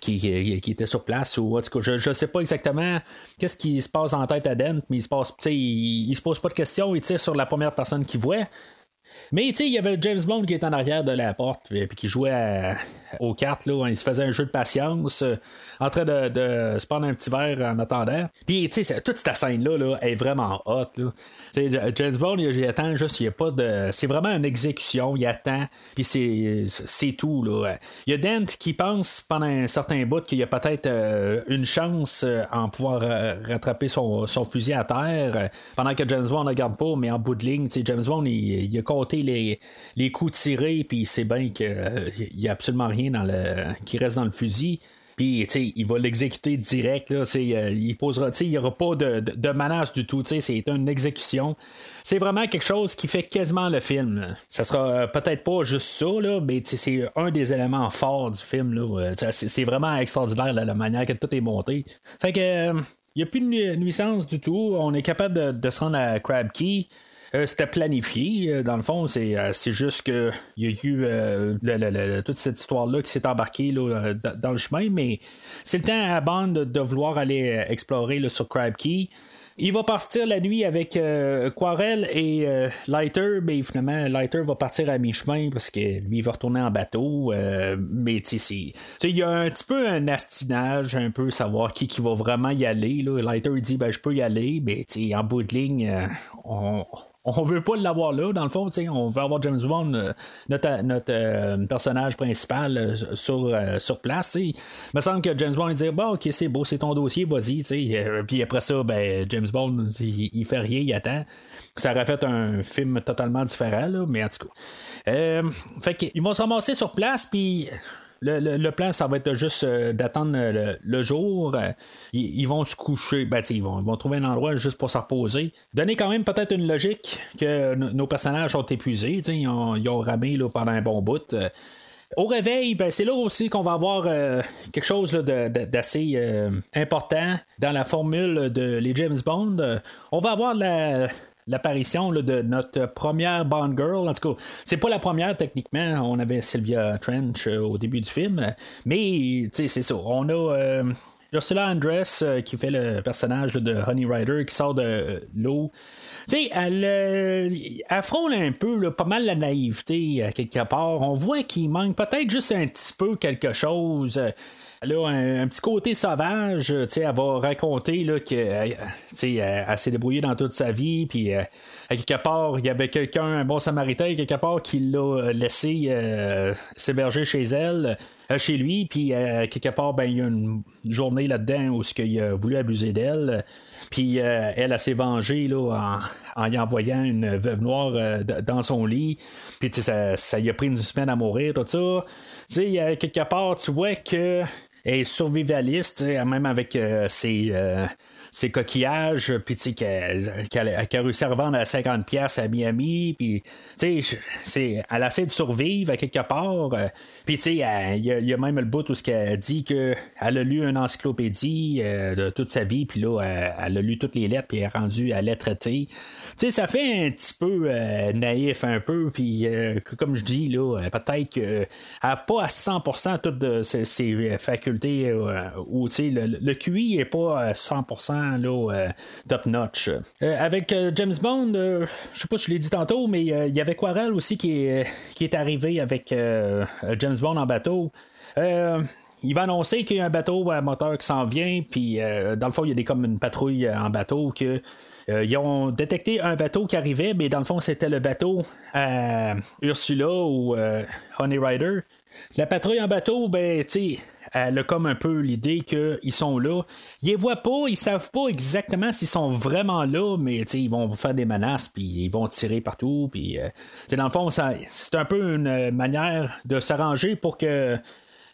qui, était sur place ou je, je sais pas exactement qu'est-ce qui se passe en tête à Dent, mais il se passe, il, il, se pose pas de questions, il tire sur la première personne qu'il voit. Mais tu sais, il y avait James Bond qui était en arrière de la porte, puis, qui jouait aux cartes, là, il se faisait un jeu de patience, euh, en train de, de, se prendre un petit verre en attendant. Puis tu sais, toute cette scène-là là, est vraiment hot. James Bond, il, attend juste, il y a pas de. C'est vraiment une exécution, il attend, puis c'est, c'est tout. Là. Il y a Dent qui pense pendant un certain bout qu'il y a peut-être euh, une chance euh, en pouvoir rattraper son, son, fusil à terre, pendant que James Bond ne regarde pas, mais en bout de ligne, James Bond, il, il a les, les coups tirés, puis c'est bien qu'il euh, n'y a absolument rien dans le, qui reste dans le fusil. Puis, il va l'exécuter direct. Là, euh, il posera, il n'y aura pas de, menace du tout. C'est une exécution. C'est vraiment quelque chose qui fait quasiment le film. Ça sera euh, peut-être pas juste ça, là, mais c'est un des éléments forts du film. C'est vraiment extraordinaire la manière que tout est monté. Fait que. il n'y a plus de nuisance du tout. On est capable de, de se rendre à Crab Key. Euh, c'était planifié. Euh, dans le fond, c'est, euh, juste que il y a eu toute cette histoire-là qui s'est embarquée dans le chemin, mais c'est le temps à Bond de, vouloir aller explorer sur Crab Key. Il va partir la nuit avec Quarel et Lighter, mais finalement, Lighter va partir à mi-chemin parce que lui, il va retourner en bateau. mais tu sais, il y a un petit peu un astinage, un peu savoir qui, qui va vraiment y aller. Lighter, il dit, ben, je peux y aller, mais en bout de ligne, on, on veut pas l'avoir là, dans le fond, on veut avoir James Bond, euh, notre, notre euh, personnage principal euh, sur, sur place. Il me semble que James Bond il dit bah ok c'est beau, c'est ton dossier, vas-y, puis après ça, ben James Bond il, fait rien, il attend. Ça aurait fait un film totalement différent, là, mais en tout cas. fait qu'ils vont se sur place, puis le, plan, ça va être juste euh, d'attendre euh, le, jour. Euh, ils, vont se coucher. Ben, ils, vont, ils vont trouver un endroit juste pour se reposer. Donner quand même peut-être une logique que nos personnages ont épuisés. Ils ont, ils ont ramé là, pendant un bon bout. Au réveil, ben, c'est là aussi qu'on va avoir quelque chose d'assez important dans la formule de les James Bond. on va avoir la, l'apparition de notre première Bond Girl. En tout cas, c'est pas la première techniquement. On avait Sylvia Trench euh, au début du film. Mais, c'est ça. On a. Euh, Ursula Andress euh, qui fait le personnage de Honey Rider qui sort de l'eau. Tu sais, elle, elle, frôle un peu, pas mal la naïveté quelque part. On voit qu'il manque peut-être juste un petit peu quelque chose elle a un, petit côté sauvage. Euh, elle va raconter là, que euh, elle, s'est débrouillée dans toute sa vie. Puis euh, quelque part, il y avait quelqu'un, un bon samaritain, quelque part, qui l'a laissé s'héberger chez elle. chez lui, puis quelque part, ben, il y a une journée là-dedans où il a voulu abuser d'elle. Puis elle, elle, s'est vengée là, en, y envoyant une veuve noire dans son lit. Puis ça, ça y a pris une semaine à mourir, tout ça. Tu sais, quelque part, tu vois que est survivaliste, même avec euh, ses, euh, ses coquillages, puis tu sais, qu'elle a réussi à revendre à 50 pièces à Miami, puis tu sais, elle essaie de survivre à quelque part. Euh, puis tu sais, il y, a même le bout où ce qu'elle dit qu'elle a lu une encyclopédie euh, de toute sa vie, puis là, elle, a lu toutes les lettres, puis elle est rendue à lettres Tu sais, ça fait un petit peu euh, naïf un peu, puis comme je dis, là, peut-être qu'elle n'a pas à 100% toutes ses, facultés, ou tu sais, le, le QI n'est pas à 100% euh, top notch. Euh, avec euh, James Bond, je sais pas si je l'ai dit tantôt, mais il y avait Quarel aussi qui est, qui est arrivé avec James Bond en bateau. il va annoncer qu'il y a un bateau à moteur qui s'en vient, puis dans le fond, il y a des comme une patrouille en bateau que. ils ont détecté un bateau qui arrivait, mais dans le fond, c'était le bateau à Ursula ou Honey Rider. La patrouille en bateau, ben, tu elle a comme un peu l'idée qu'ils sont là. Ils les voient pas, ils savent pas exactement s'ils sont vraiment là, mais ils vont faire des menaces, puis ils vont tirer partout. Euh, dans le fond, c'est un peu une manière de s'arranger pour que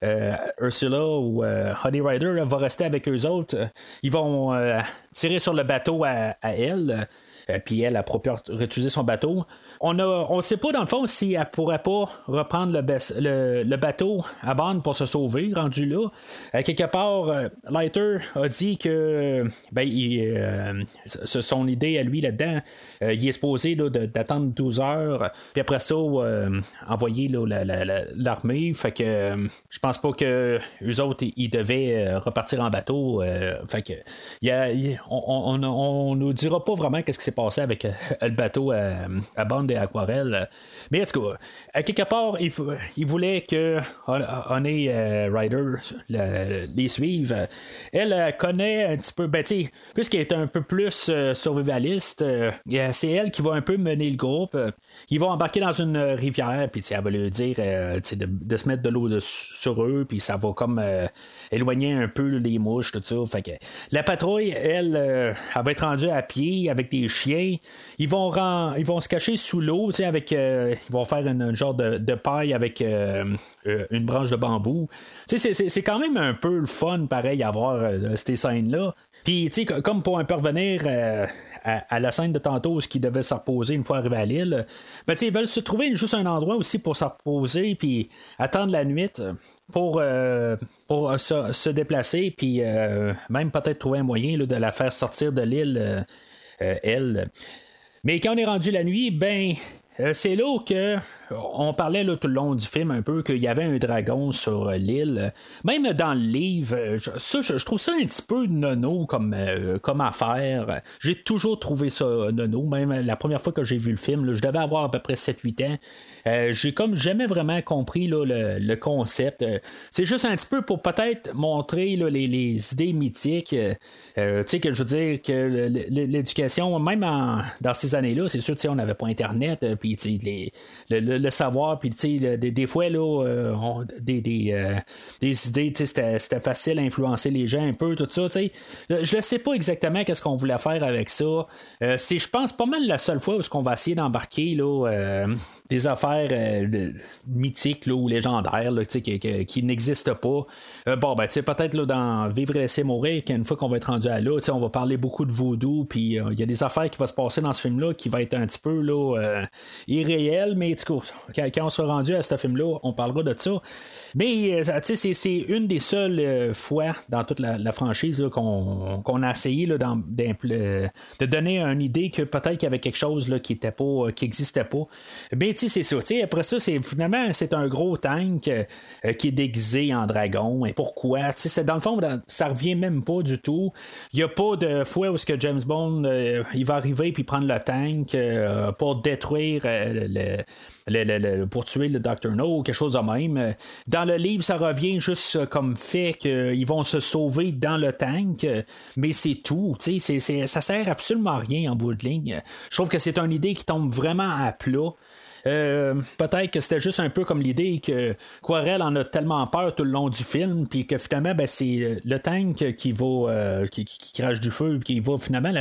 euh, Ursula ou euh, Honey Rider va rester avec eux autres. Ils vont tirer sur le bateau à, elle. Puis elle, a pu réutiliser son bateau. On ne on sait pas, dans le fond, si elle pourrait pas reprendre le, le, bateau à bande pour se sauver, rendu là. quelque part, Lighter a dit que ben, il, son idée à lui là-dedans, il est supposé d'attendre 12 heures, puis après ça, envoyer l'armée. Fait que je pense pas que eux autres, ils devaient repartir en bateau. fait que on, on, nous dira pas vraiment qu'est-ce qui s'est passé avec euh, le bateau à, bande et aquarelle. Mais en tout cas, à quelque part, il, il voulait que Honey euh, Rider les suive. Elle connaît un petit peu, ben, puisqu'elle est un peu plus euh, survivaliste, c'est elle qui va un peu mener le groupe. Ils vont embarquer dans une rivière, puis elle va lui dire de, se mettre de l'eau sur eux, puis ça va comme éloigner un peu les mouches, tout ça. Que la patrouille, elle, euh, elle va être rendue à pied avec des chiens. Ils vont, ils vont se cacher sous l'eau, avec, euh, ils vont faire un genre de, paille avec euh, une branche de bambou. C'est quand même un peu le fun, pareil, à voir ces scènes-là. Puis, comme pour un parvenir à, la scène de tantôt, qui devait se reposer une fois arrivé à l'île, ben, ils veulent se trouver juste un endroit aussi pour se reposer, puis attendre la nuit pour, euh, pour se, déplacer, puis euh, même peut-être trouver un moyen de la faire sortir de l'île, euh, elle. Mais quand on est rendu la nuit, ben, c'est là que on parlait là, tout le long du film un peu qu'il y avait un dragon sur l'île. Même dans le livre, ça, je, trouve ça un petit peu nono comme, comme affaire. J'ai toujours trouvé ça nono. Même la première fois que j'ai vu le film, je devais avoir à peu près 7-8 ans. Euh, j'ai comme jamais vraiment compris le, concept. Euh, c'est juste un petit peu pour peut-être montrer les, idées mythiques. Euh, tu sais, que je veux dire que l'éducation, même dans ces années-là, c'est sûr, on n'avait pas Internet, puis le, savoir, puis des, des, fois, là, des, des, idées, c'était facile à influencer les gens un peu, tout ça. Je ne sais pas exactement qu'est-ce qu'on voulait faire avec ça. c'est, je pense, pas mal la seule fois où on va essayer d'embarquer là, des affaires euh, mythiques ou légendaires qui, qui, n'existent pas. Euh, bon, ben, peut-être dans Vivre et laisser mourir, qu'une fois qu'on va être rendu à là, on va parler beaucoup de voodoo, puis euh, il y a des affaires qui vont se passer dans ce film-là qui va être un petit peu là, irréel, mais quand, quand, on sera rendu à ce film-là, on parlera de ça. Mais c'est une des seules fois dans toute la, franchise qu'on a essayé là, de donner une idée que peut-être qu'il y avait quelque chose là, qui était pas, qui n'existait pas. C'est ça. après ça, c'est finalement c'est un gros tank euh, euh, qui est déguisé en dragon. Et pourquoi? C'est, dans le fond, ça revient même pas du tout. Il n'y a pas de fois où ce que James Bond euh, il va arriver puis prendre le tank pour détruire le, pour tuer le Dr. No quelque chose de même. Dans le livre, ça revient juste comme fait qu'ils vont se sauver dans le tank, mais c'est tout. C'est, c'est, ça sert absolument à rien en bout de ligne. Je trouve que c'est une idée qui tombe vraiment à plat. Euh, peut-être que c'était juste un peu comme l'idée que Quarel en a tellement peur tout le long du film, puis que finalement, ben, c'est le tank qui va euh, qui, crache du feu, qui va finalement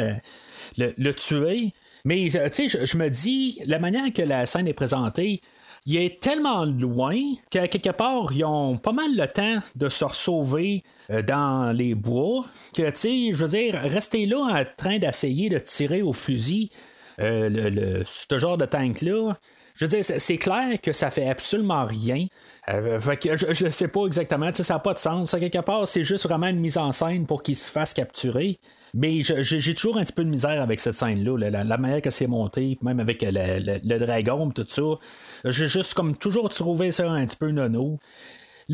le, tuer. Mais euh, tu sais, je, me dis, la manière que la scène est présentée, il est tellement loin qu'à quelque part, ils ont pas mal le temps de se sauver dans les bois que, tu sais, je veux dire, rester là en train d'essayer de tirer au fusil le, ce genre de tank-là, je veux dire, c'est clair que ça fait absolument rien. Euh, je, ne sais pas exactement, ça n'a pas de sens. Quelque part, c'est juste vraiment une mise en scène pour qu'il se fasse capturer. Mais j'ai toujours un petit peu de misère avec cette scène-là, la, manière que c'est monté, même avec le, le dragon, tout ça. J'ai juste comme toujours trouvé ça un petit peu nono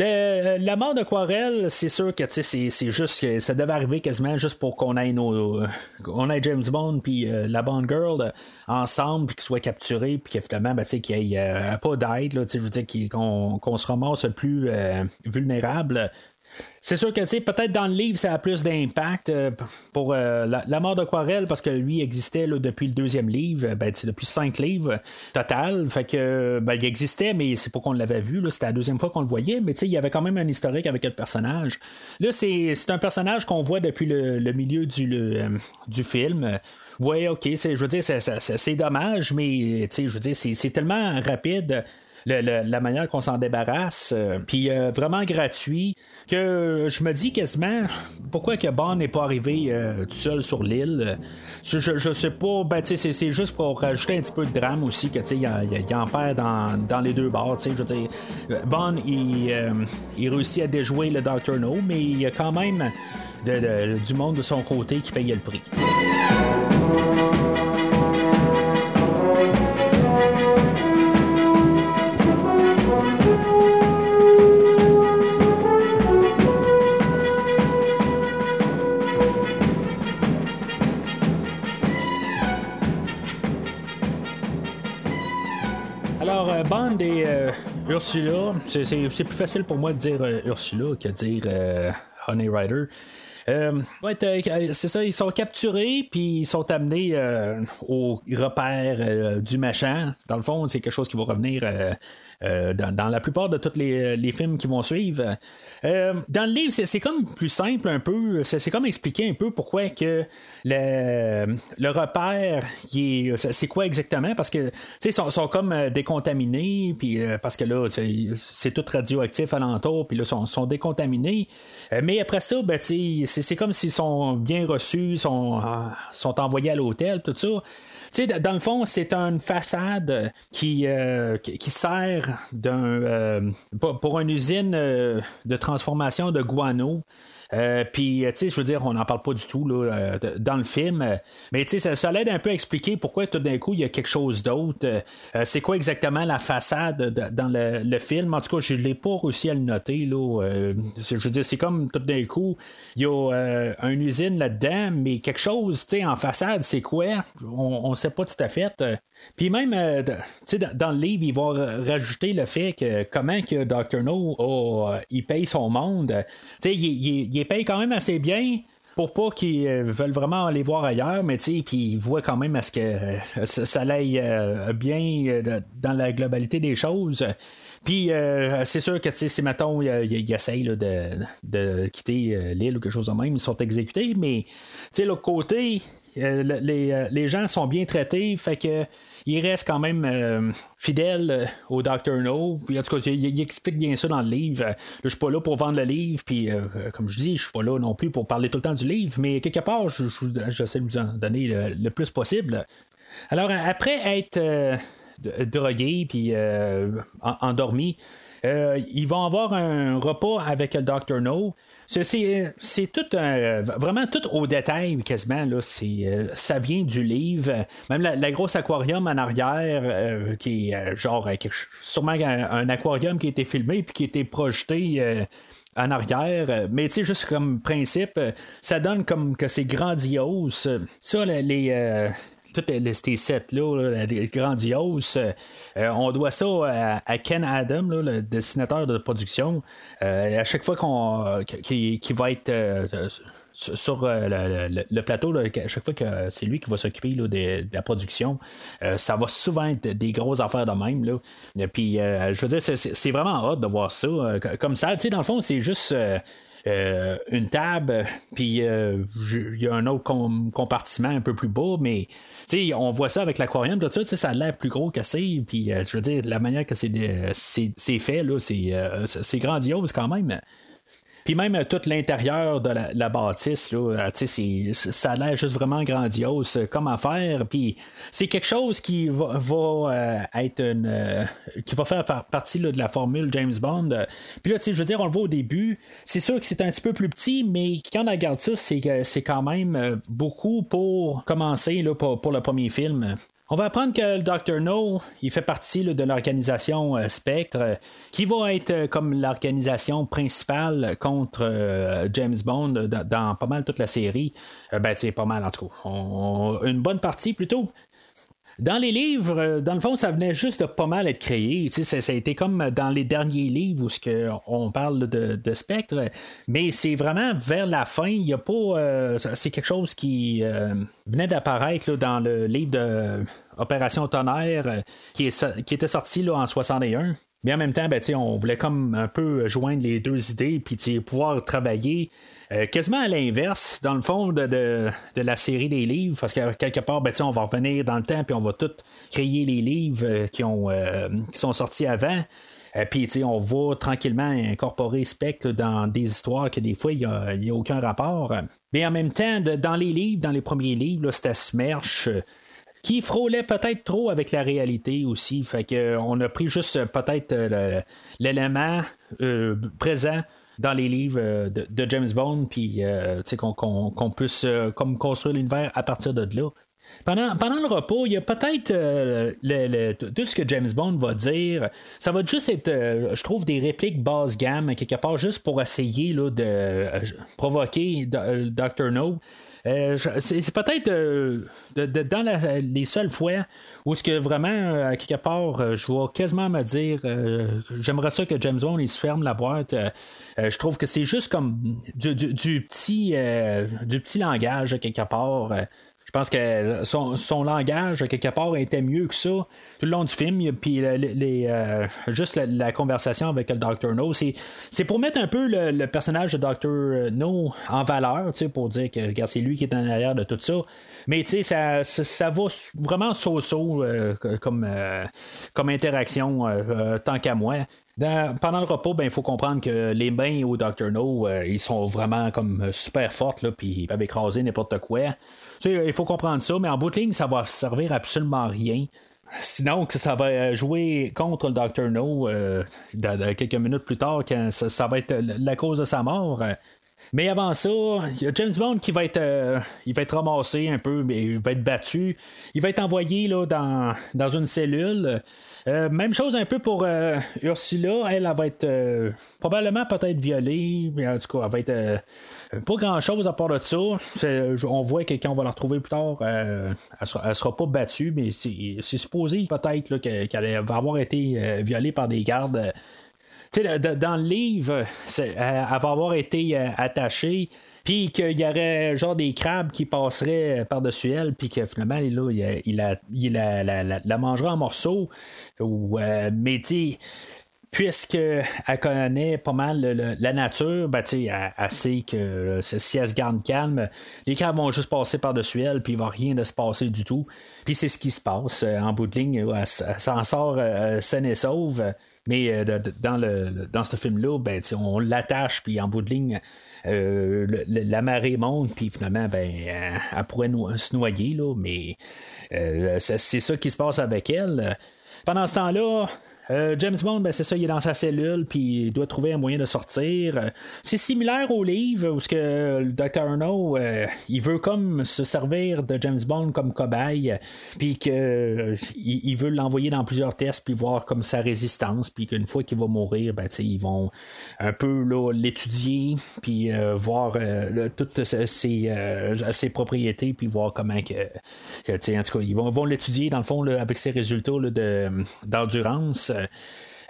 la mort d'Aquarelle, c'est sûr que c'est juste que ça devait arriver quasiment juste pour qu'on ait nos, on ait James Bond puis euh, la Bond Girl ensemble puis qu'ils soient capturés puis qu'effectivement ben, qu'il n'y ait euh, pas d'aide, je veux dire qu'on se ramasse le plus euh, vulnérable. C'est sûr que, peut-être dans le livre, ça a plus d'impact euh, pour euh, la, mort d'Aquarelle, parce que lui existait depuis le deuxième livre, ben, depuis cinq livres total. Fait que, ben, il existait, mais c'est pas qu'on l'avait vu, c'était la deuxième fois qu'on le voyait, mais il y avait quand même un historique avec le personnage. Là, c'est un personnage qu'on voit depuis le, milieu du, euh, du film. Oui, ok, je veux dire, c'est dommage, mais je veux dire, c'est tellement rapide la manière qu'on s'en débarrasse, puis vraiment gratuit, que je me dis quasiment pourquoi que Bond n'est pas arrivé tout seul sur l'île? Je, je, sais pas, ben, c'est juste pour rajouter un petit peu de drame aussi, que il, il, en perd dans, dans les deux bords. Je veux dire, Bond, il, il réussit à déjouer le Dr. No, mais il y a quand même du monde de son côté qui payait le prix. Alors, euh, euh, Ursula, c'est plus facile pour moi de dire euh, Ursula que de dire Honey Rider. Euh, euh, c'est ça, ils sont capturés, puis ils sont amenés euh, au repère du machin. Dans le fond, c'est quelque chose qui va revenir euh, dans, la plupart de tous les, films qui vont suivre. Euh, dans le livre, c'est, comme plus simple un peu. C'est, comme expliquer un peu pourquoi que le, le repère, c'est quoi exactement? Parce que ils sont, sont comme euh, décontaminés, puis parce que là, c'est, tout radioactif alentour, puis là, sont, sont décontaminés. mais après ça, ben, c'est, comme s'ils sont bien reçus, sont, sont envoyés à l'hôtel, tout ça dans le fond, c'est une façade qui, euh, qui, sert euh, pour une usine euh, de transformation de guano. Euh, puis, euh, tu sais, je veux dire, on n'en parle pas du tout là, euh, dans le film. Mais, tu sais, ça, l'aide un peu à expliquer pourquoi tout d'un coup, il y a quelque chose d'autre. c'est quoi exactement la façade dans le, film? En tout cas, je ne l'ai pas réussi à le noter. Là. je veux dire, c'est comme tout d'un coup, il y a une usine là-dedans, mais quelque chose, tu sais, en façade, c'est quoi? On ne sait pas tout à fait. Puis même, sais, dans le livre, il va rajouter le fait que comment que Dr. No, il paye son monde. Tu sais, il, il, paye quand même assez bien pour pas qu'ils euh, veulent vraiment aller voir ailleurs, mais tu sais, puis ils voient quand même à ce que euh, ça, aille euh, bien dans la globalité des choses. Puis c'est sûr que si mettons, ils essayent de, de, quitter l'île ou quelque chose de même, ils sont exécutés, mais tu sais, l'autre côté, les, les, gens sont bien traités, fait que il reste quand même euh, fidèle euh, au Dr. No. En tout cas, il, explique bien ça dans le livre. Euh, je suis pas là pour vendre le livre, puis comme je dis, je suis pas là non plus pour parler tout le temps du livre, mais quelque part, j'essaie de vous en donner le, plus possible. Alors, après être drogué puis endormi, ils vont avoir un repas avec le Dr. No. C'est tout vraiment tout au détail quasiment là. Euh, ça vient du livre. Même la, grosse aquarium en arrière euh, qui est euh, genre sûrement un, aquarium qui a été filmé puis qui a été projeté en arrière. Mais tu sais, juste comme principe, ça donne comme que c'est grandiose. Ça, les, toutes ces sets-là, grandioses. Euh, on doit ça à, Ken Adam, le dessinateur de production. Euh, à chaque fois qu'on qui, va être euh, sur le, plateau, à chaque fois que c'est lui qui va s'occuper de, la production, ça va souvent être des grosses affaires de même. Là. Puis, je veux dire, c'est vraiment hâte de voir ça. comme ça, tu sais, dans le fond, c'est juste euh, une table, puis euh, il y a un autre compartiment un peu plus bas, mais on voit ça avec l'aquarium, tout ça, ça a l'air plus gros que c'est, puis euh, je veux dire, la manière que c'est fait, c'est grandiose quand même. Puis même euh, tout l'intérieur de la, bâtisse, là, euh, ça a l'air juste vraiment grandiose euh, comme affaire. Puis c'est quelque chose qui va, être une. qui va faire partie de la formule James Bond. Puis là, je veux dire, on le voit au début. C'est sûr que c'est un petit peu plus petit, mais quand on regarde ça, c'est, c'est quand même beaucoup pour commencer là, pour le premier film. On va apprendre que le Dr. No, il fait partie de l'organisation euh, Spectre, euh, qui va être euh, comme l'organisation principale contre James Bond dans, pas mal toute la série. ben, c'est pas mal en tout cas. une bonne partie plutôt. Dans les livres, euh, dans le fond, ça venait juste de pas mal être créé. Ça, ça a été comme dans les derniers livres où ce on parle de, Spectre, mais c'est vraiment vers la fin. Il y a pas. Euh, c'est quelque chose qui euh, venait d'apparaître dans le livre de Opération Tonnerre qui, est, qui était sorti là, en 61. Mais en même temps, ben, on voulait comme un peu joindre les deux idées, puis pouvoir travailler euh, quasiment à l'inverse, dans le fond, de, de, la série des livres, parce que quelque part, ben, on va revenir dans le temps, puis on va tout créer les livres euh, qui, ont, euh, qui sont sortis avant. Puis, on va tranquillement incorporer Spectre dans des histoires que des fois, il n'y a, aucun rapport. Mais en même temps, dans les livres, dans les premiers livres, c'était Smerch qui frôlait peut-être trop avec la réalité aussi. Fait que on a pris juste peut-être l'élément présent dans les livres euh, de, James Bond, puis euh, qu'on puisse euh, comme construire l'univers à partir de là. Pendant, pendant le repos, il y a peut-être tout ce que James Bond va dire. Ça va juste être, je trouve, des répliques basse gamme, quelque part, juste pour essayer là, de provoquer Dr. No. Euh, c'est peut-être euh, dans les seules fois où ce que vraiment, euh, à quelque part, je vais quasiment me dire j'aimerais ça que James Bond il se ferme la boîte. je trouve que c'est juste comme du, petit du petit langage quelque part. Je pense que son, langage, quelque part, était mieux que ça tout le long du film. Puis les, juste la, conversation avec le Dr. No, c'est pour mettre un peu le, personnage de Dr. No en valeur, pour dire que c'est lui qui est en arrière de tout ça. Mais ça, ça, va vraiment so-so euh, comme, euh, comme interaction, euh, tant qu'à moi. pendant le repos, ben, il faut comprendre que les mains au Dr. No, ils sont vraiment comme super fortes, puis ils peuvent écraser n'importe quoi il faut comprendre ça, mais en bout de ligne, ça va servir absolument à rien. Sinon, que ça va jouer contre le Dr. No euh, quelques minutes plus tard, quand ça, va être la cause de sa mort. Mais avant ça, il y a James Bond qui va être, euh, il va être ramassé un peu, mais il va être battu. Il va être envoyé là, dans, dans une cellule. Euh, même chose un peu pour euh, Ursula. Elle, va être euh, probablement peut-être violée, mais en tout cas, elle va être pas grand chose à part de ça. on voit que quand on va la retrouver plus tard, elle, sera, sera pas battue, mais c'est, supposé peut-être qu'elle va avoir été violée par des gardes. dans le livre, elle va avoir été attachée puis qu'il y aurait genre des crabes qui passeraient par-dessus elle, puis que finalement, il, la, mangerait en morceaux. Ou, euh, mais tu puisqu'elle connaît pas mal la nature, ben, elle, elle sait que si elle se garde calme, les crabes vont juste passer par-dessus elle, puis il va rien de se passer du tout. Puis c'est ce qui se passe. Euh, en bout de ligne, elle, s'en sort euh, saine et sauve. Mais dans, le, ce film-là, ben, on l'attache, puis en bout de ligne, euh, la marée monte, puis finalement, ben, elle, pourrait se noyer, là, mais euh, c'est ça qui se passe avec elle. Pendant ce temps-là, euh, James Bond, ben, c'est ça, il est dans sa cellule, puis il doit trouver un moyen de sortir. C'est similaire au livre où que le Dr. No, euh, il veut comme se servir de James Bond comme cobaye, puis qu'il euh, il veut l'envoyer dans plusieurs tests, puis voir comme sa résistance, puis qu'une fois qu'il va mourir, ben, ils vont un peu l'étudier, puis voir toutes ses, propriétés, puis voir comment que, que en tout cas, ils vont, vont l'étudier dans le fond avec ses résultats d'endurance. Euh,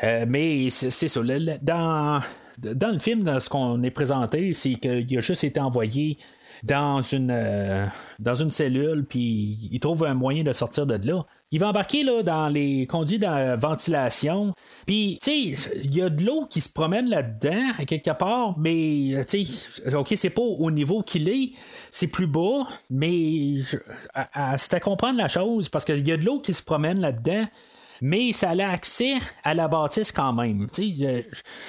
euh, mais c'est ça. Dans, dans le film, dans ce qu'on est présenté, c'est qu'il a juste été envoyé dans une, euh, dans une cellule, puis il trouve un moyen de sortir de là. Il va embarquer là, dans les conduits de ventilation. Puis, tu sais, il y a de l'eau qui se promène là-dedans, quelque part, mais, tu sais, OK, c'est pas au niveau qu'il est, c'est plus bas, mais c'est à comprendre la chose, parce qu'il y a de l'eau qui se promène là-dedans mais ça a accès à la bâtisse quand même. Je,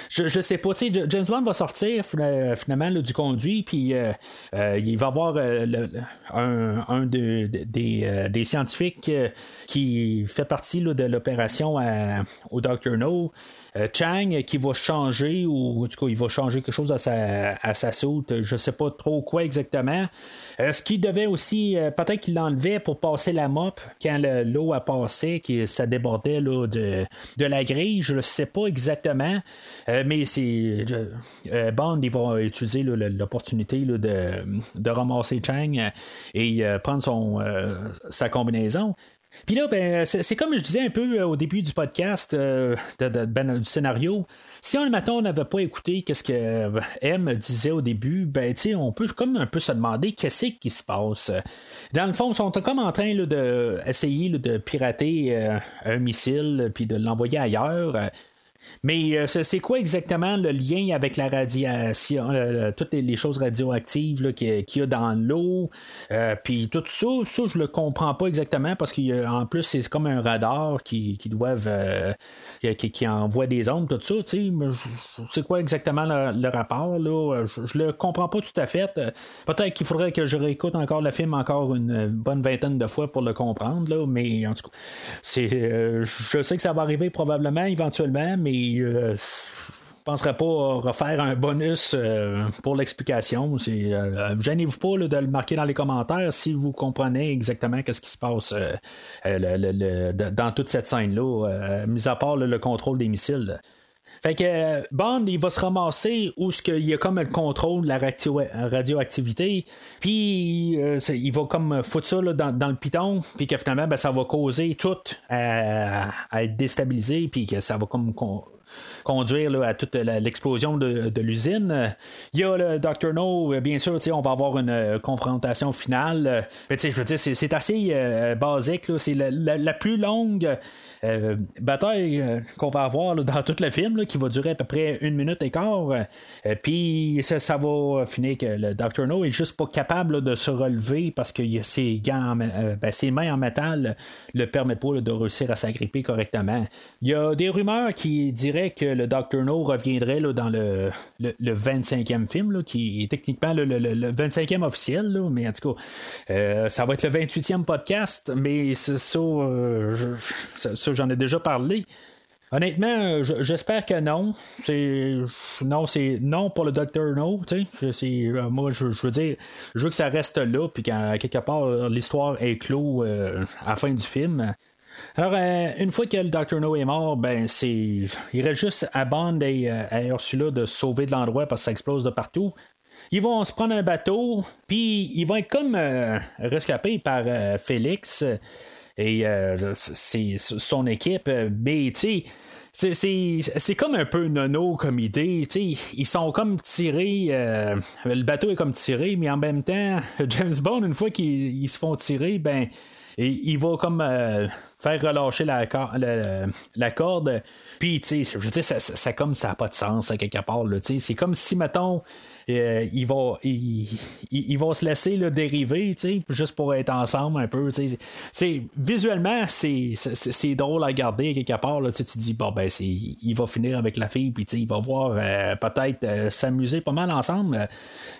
je, je, sais pas, James Bond va sortir finalement du conduit, puis euh, euh, il va avoir euh, un, un de, des, des, scientifiques qui fait partie de l'opération au Dr. No. Euh, Chang qui va changer, ou en tout cas, il va changer quelque chose à sa, à sa soute, je sais pas trop quoi exactement. ce qu'il devait aussi, euh, peut-être qu'il l'enlevait pour passer la mop quand l'eau a passé, que ça débordait là, de, la grille, je ne sais pas exactement, euh, mais c'est Bond, il va utiliser l'opportunité de, ramasser Chang et prendre sa combinaison. Puis là, ben, c'est comme je disais un peu euh, au début du podcast euh, ben, du scénario. Si on on n'avait pas écouté qu'est-ce que euh, M disait au début, ben on peut comme un peu se demander qu'est-ce qui se passe. Dans le fond, ils sont comme en train d'essayer de, de pirater un missile puis de l'envoyer ailleurs. Mais euh, c'est quoi exactement le lien avec la radiation, euh, toutes les, choses radioactives qu'il y a- dans l'eau, euh, puis tout ça, ça je le comprends pas exactement parce qu'en plus c'est comme un radar qui, qui doivent qui, envoie des ondes, tout ça, c'est quoi exactement le, rapport là, je, je le comprends pas tout à fait. Peut-être qu'il faudrait que je réécoute encore le film encore une bonne vingtaine de fois pour le comprendre, là, mais en tout cas, je sais que ça va arriver probablement éventuellement, mais euh, je penserais pas refaire un bonus euh, pour l'explication. Euh, gênez-vous pas de le marquer dans les commentaires si vous comprenez exactement qu'est-ce qui se passe euh, dans toute cette scène-là, mis à part le contrôle des missiles. Fait que euh, Bond, il va se ramasser où ce qu'il y a comme le contrôle de la radio- radioactivité, puis euh, il va comme foutre ça là, dans, dans le piton, puis que finalement, ben, ça va causer tout à, à être déstabilisé, puis que ça va comme conduire là, à toute l'explosion de, l'usine. Il y a le Dr. No, euh, bien sûr, on va avoir une euh, confrontation finale. Euh, Mais je veux dire, c'est, assez basique. C'est la, plus longue bataille qu'on va avoir dans tout le film, qui va durer à peu près une minute et quart. Puis ça, va finir que le Dr. No est juste pas capable de se relever parce que ben, ses mains en métal le permettent pas de réussir à s'agripper correctement. Il y a des rumeurs qui diraient que le Dr. No reviendrait là, dans le, le, le 25e film, là, qui est techniquement le, le- le- le 25e officiel, là, mais en tout cas, euh, ça va être le 28e podcast, mais ça, euh, ça, ça, j'en ai déjà parlé. Honnêtement, je- j'espère que non. C'est non, c'est non pour le Dr. No. Euh, moi, je, veux dire, je veux que ça reste là, puis qu'à quelque part l'histoire est clos euh, à la fin du film. Alors, euh, une fois que le Dr. No est mort, ben c'est, il reste juste à Bond et euh, à Ursula de sauver de l'endroit parce que ça explose de partout. Ils vont se prendre un bateau, puis ils vont être comme euh, rescapés par Félix et c'est son équipe. Mais c'est- c'est c'est comme un peu nono comme idée. Ils sont comme tirés. le bateau est comme tiré, mais en même temps, <laughs> James Bond, une fois qu'ils ils se font tirer, ben. Il va comme faire relâcher la, cor- la, la corde. Puis, tu sais, je veux ça, ça, ça comme ça n'a pas de sens, à quelque part. C'est comme si, mettons, euh, il, va, il, il, il va se laisser là, dériver, juste pour être ensemble un peu. C'est, visuellement, c'est, c'est, drôle à regarder, quelque part. Là, tu tu dis, bon, ben, il va finir avec la fille, puis il va voir euh, peut-être euh, s'amuser pas mal ensemble.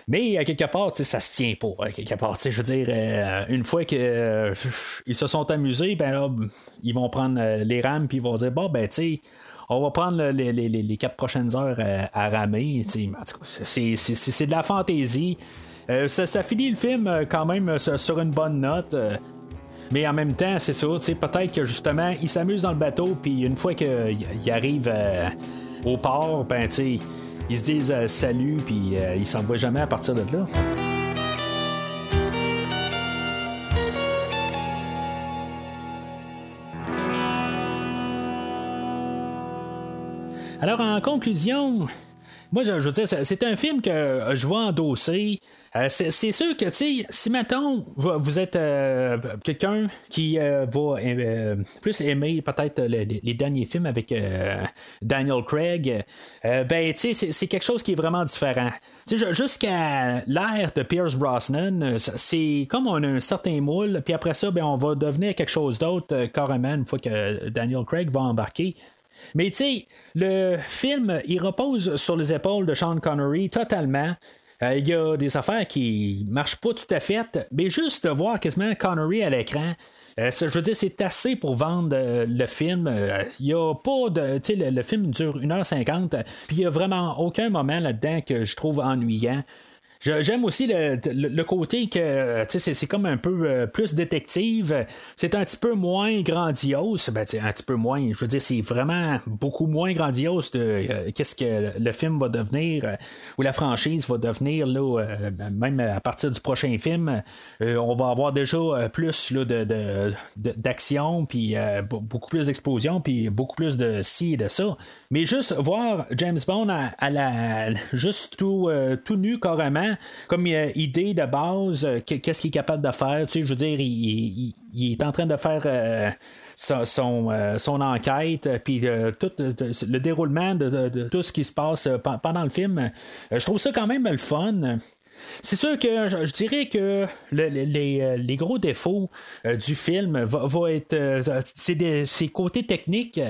Mais à quelque part, ça se tient pas. Quelque part, veux dire, euh, une fois euh, ils se sont amusés, ben là, ils vont prendre les rames puis ils vont dire bon ben tu sais. On va prendre le- les, les- quatre prochaines heures euh, à ramer. C'est, de la fantaisie. Euh, ça, finit le film euh, quand même sur, une bonne note. mais en même temps, c'est sais, peut-être que justement, ils s'amusent dans le bateau, puis une fois qu'ils arrivent euh, au port, ben, ils se disent salut, puis euh, ils s'en voient jamais à partir de là. Alors, en conclusion, moi, je, veux dire, c'est- un film que je vais endosser. Euh, c'est sûr que, tu si maintenant vous êtes euh, quelqu'un qui euh, va plus aimer peut-être les, derniers films avec Daniel Craig, ben, tu sais, c'est- quelque chose qui est vraiment différent. Jusqu'à l'ère de Pierce Brosnan, c'est comme on a un certain moule, puis après ça, ben, on va devenir quelque chose d'autre carrément une fois que Daniel Craig va embarquer. Mais tu sais, le film, il repose sur les épaules de Sean Connery totalement. Euh, Il y a des affaires qui marchent pas tout à fait, mais juste de voir quasiment Connery à l'écran, euh, je veux dire, c'est assez pour vendre euh, le film. Euh, Il y a pas de. Tu sais, le, le film dure 1h50, puis il y a vraiment aucun moment là-dedans que je trouve ennuyant. J'aime aussi le, le- côté que sais, c'est comme un peu euh, plus détective. C'est un petit peu moins grandiose. Ben, un petit peu moins. Je veux dire, c'est vraiment beaucoup moins grandiose de euh, qu'est-ce que le film va devenir euh, ou la franchise va devenir là, euh, même à partir du prochain film. euh, on va avoir déjà euh, plus là, de, d'action, puis euh, be- beaucoup plus d'explosions, puis beaucoup plus de ci et de ça. Mais juste voir James Bond à, à la juste tout, euh, tout nu carrément, comme euh, idée de base, euh, que- qu'est-ce qu'il est capable de faire. Tu sais, je veux dire, il, est en train de faire euh, son, enquête, puis tout le déroulement de, tout ce qui se passe pe- pendant le film. Je trouve ça quand même le fun. C'est sûr que je, dirais que euh, les gros défauts euh, du film va être euh, ses côtés techniques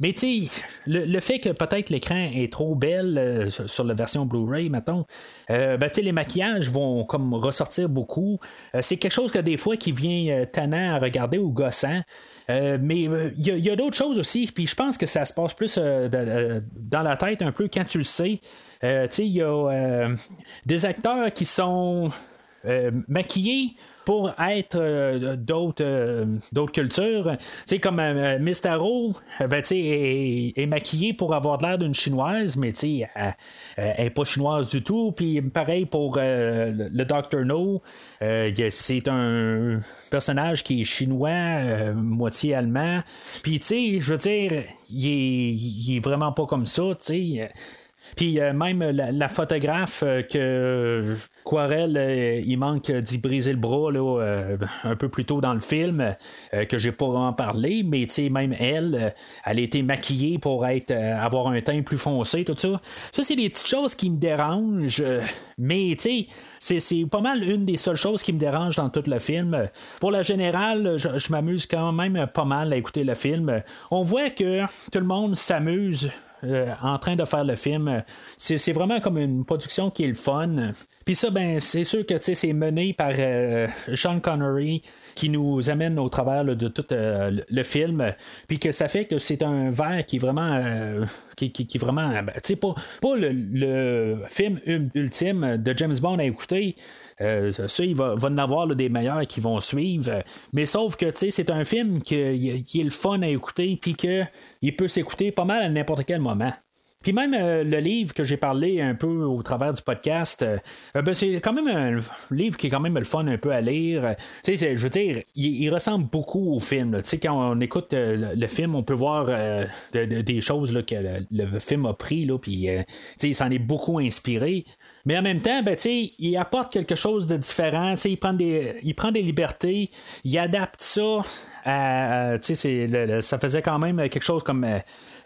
mais tu le, le fait que peut-être l'écran est trop belle euh, sur, la version Blu-ray mettons ben, les maquillages vont comme ressortir beaucoup c'est quelque chose que des fois qui vient tannant à regarder ou gossant mais il y a, d'autres choses aussi, puis je pense que ça se passe plus dans la tête un peu quand tu le sais. Euh, tu il y a euh, des acteurs qui sont euh, maquillés pour être d'autres d'autres cultures. Tu comme euh, ben, sais, est, est maquillée pour avoir l'air d'une chinoise, mais tu elle, elle est pas chinoise du tout. Puis pareil pour le, Dr. No, c'est un personnage qui est chinois, moitié allemand. Puis tu sais, je veux dire, il est, est vraiment pas comme ça, tu. Puis euh, même la, photographe euh, que Quarel, euh, il manque d'y briser le bras là, un peu plus tôt dans le film, que j'ai pas vraiment parlé, mais même elle, elle a été maquillée pour être avoir un teint plus foncé, tout ça. Ça, c'est des petites choses qui me dérangent, mais c'est, c'est pas mal une des seules choses qui me dérange dans tout le film. Pour la générale, je m'amuse quand même pas mal à écouter le film. On voit que tout le monde s'amuse euh, en train de faire le film. C'est, c'est vraiment comme une production qui est le fun. Puis ça, ben, c'est sûr que c'est mené par euh, Sean Connery qui nous amène au travers de tout euh, le- film. Puis que ça fait que c'est un verre qui est vraiment. euh, qui, ben, pas, pas le, le film ul- ultime de James Bond à écouter. Euh, ça, il va, va en avoir des meilleurs qui vont suivre. Mais sauf que c'est un film qui est le fun à écouter, puis qu'il peut s'écouter pas mal à n'importe quel moment. Puis même euh, le livre que j'ai parlé un peu au travers du podcast, euh, ben, c'est quand même un livre qui est quand même le fun un peu à lire. Tu sais, je veux dire, il, ressemble beaucoup au film. Tu sais, quand on écoute le, film, on peut voir de- de- des choses que le, film a pris, là, puis tu sais, il s'en est beaucoup inspiré. Mais en même temps, ben, il apporte quelque chose de différent. Il prend, des, libertés, il adapte ça à. le- le- ça faisait quand même quelque chose comme.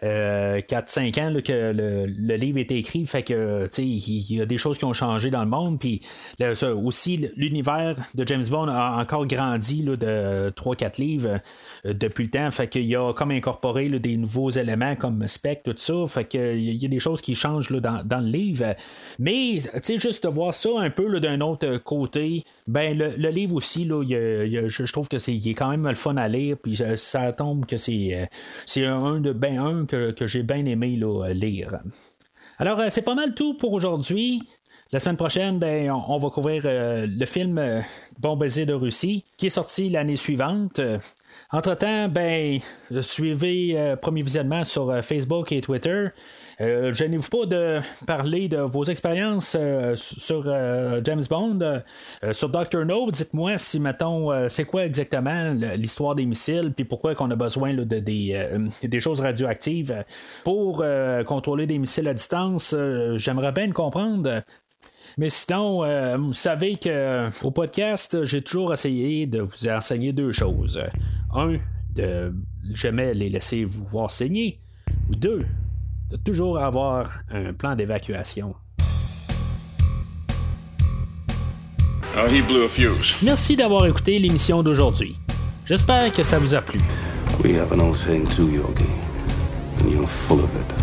Euh, euh, 4-5 ans là, que le, le livre était écrit, fait que il il y a des choses qui ont changé dans le monde, puis là, aussi l'univers de James Bond a encore grandi là, de 3-4 livres euh, depuis le temps, fait qu'il a comme incorporé des nouveaux éléments comme spec, tout ça, fait qu'il y a- des choses qui changent dans, dans le livre, mais juste de voir ça un peu d'un autre côté, ben le, le livre aussi, là, il je, je trouve que c'est est quand même le fun à lire, puis ça, tombe que c'est euh, c'est un de ben un que, j'ai bien aimé là, lire. Alors, euh, c'est pas mal tout pour aujourd'hui. La semaine prochaine, ben, on, va couvrir euh, le film euh, Bon baiser de Russie, qui est sorti l'année suivante. Euh, Entre-temps, ben, suivez euh, Premier Visionnement sur euh, Facebook et Twitter. Euh, Gênez-vous pas de parler de vos expériences euh, sur euh, James Bond, euh, sur Dr. No. Dites-moi si, mettons, c'est quoi exactement l'histoire des missiles, puis pourquoi qu'on a besoin de, des, choses radioactives pour contrôler des missiles à distance. J'aimerais bien le comprendre. Mais sinon, vous savez que au podcast, j'ai toujours essayé de vous enseigner deux choses. Un, de jamais les laisser vous voir saigner. Ou deux, de toujours avoir un plan d'évacuation. Oh, he blew a fuse. Merci d'avoir écouté l'émission d'aujourd'hui. J'espère que ça vous a plu. We have an old saying too, Yogi, and you're full of it.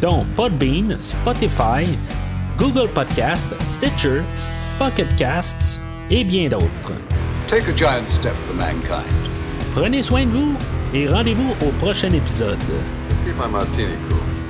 dont Podbean, Spotify, Google Podcast, Stitcher, Pocket Casts et bien d'autres. Take a giant step for mankind. Prenez soin de vous et rendez-vous au prochain épisode. Martini cool.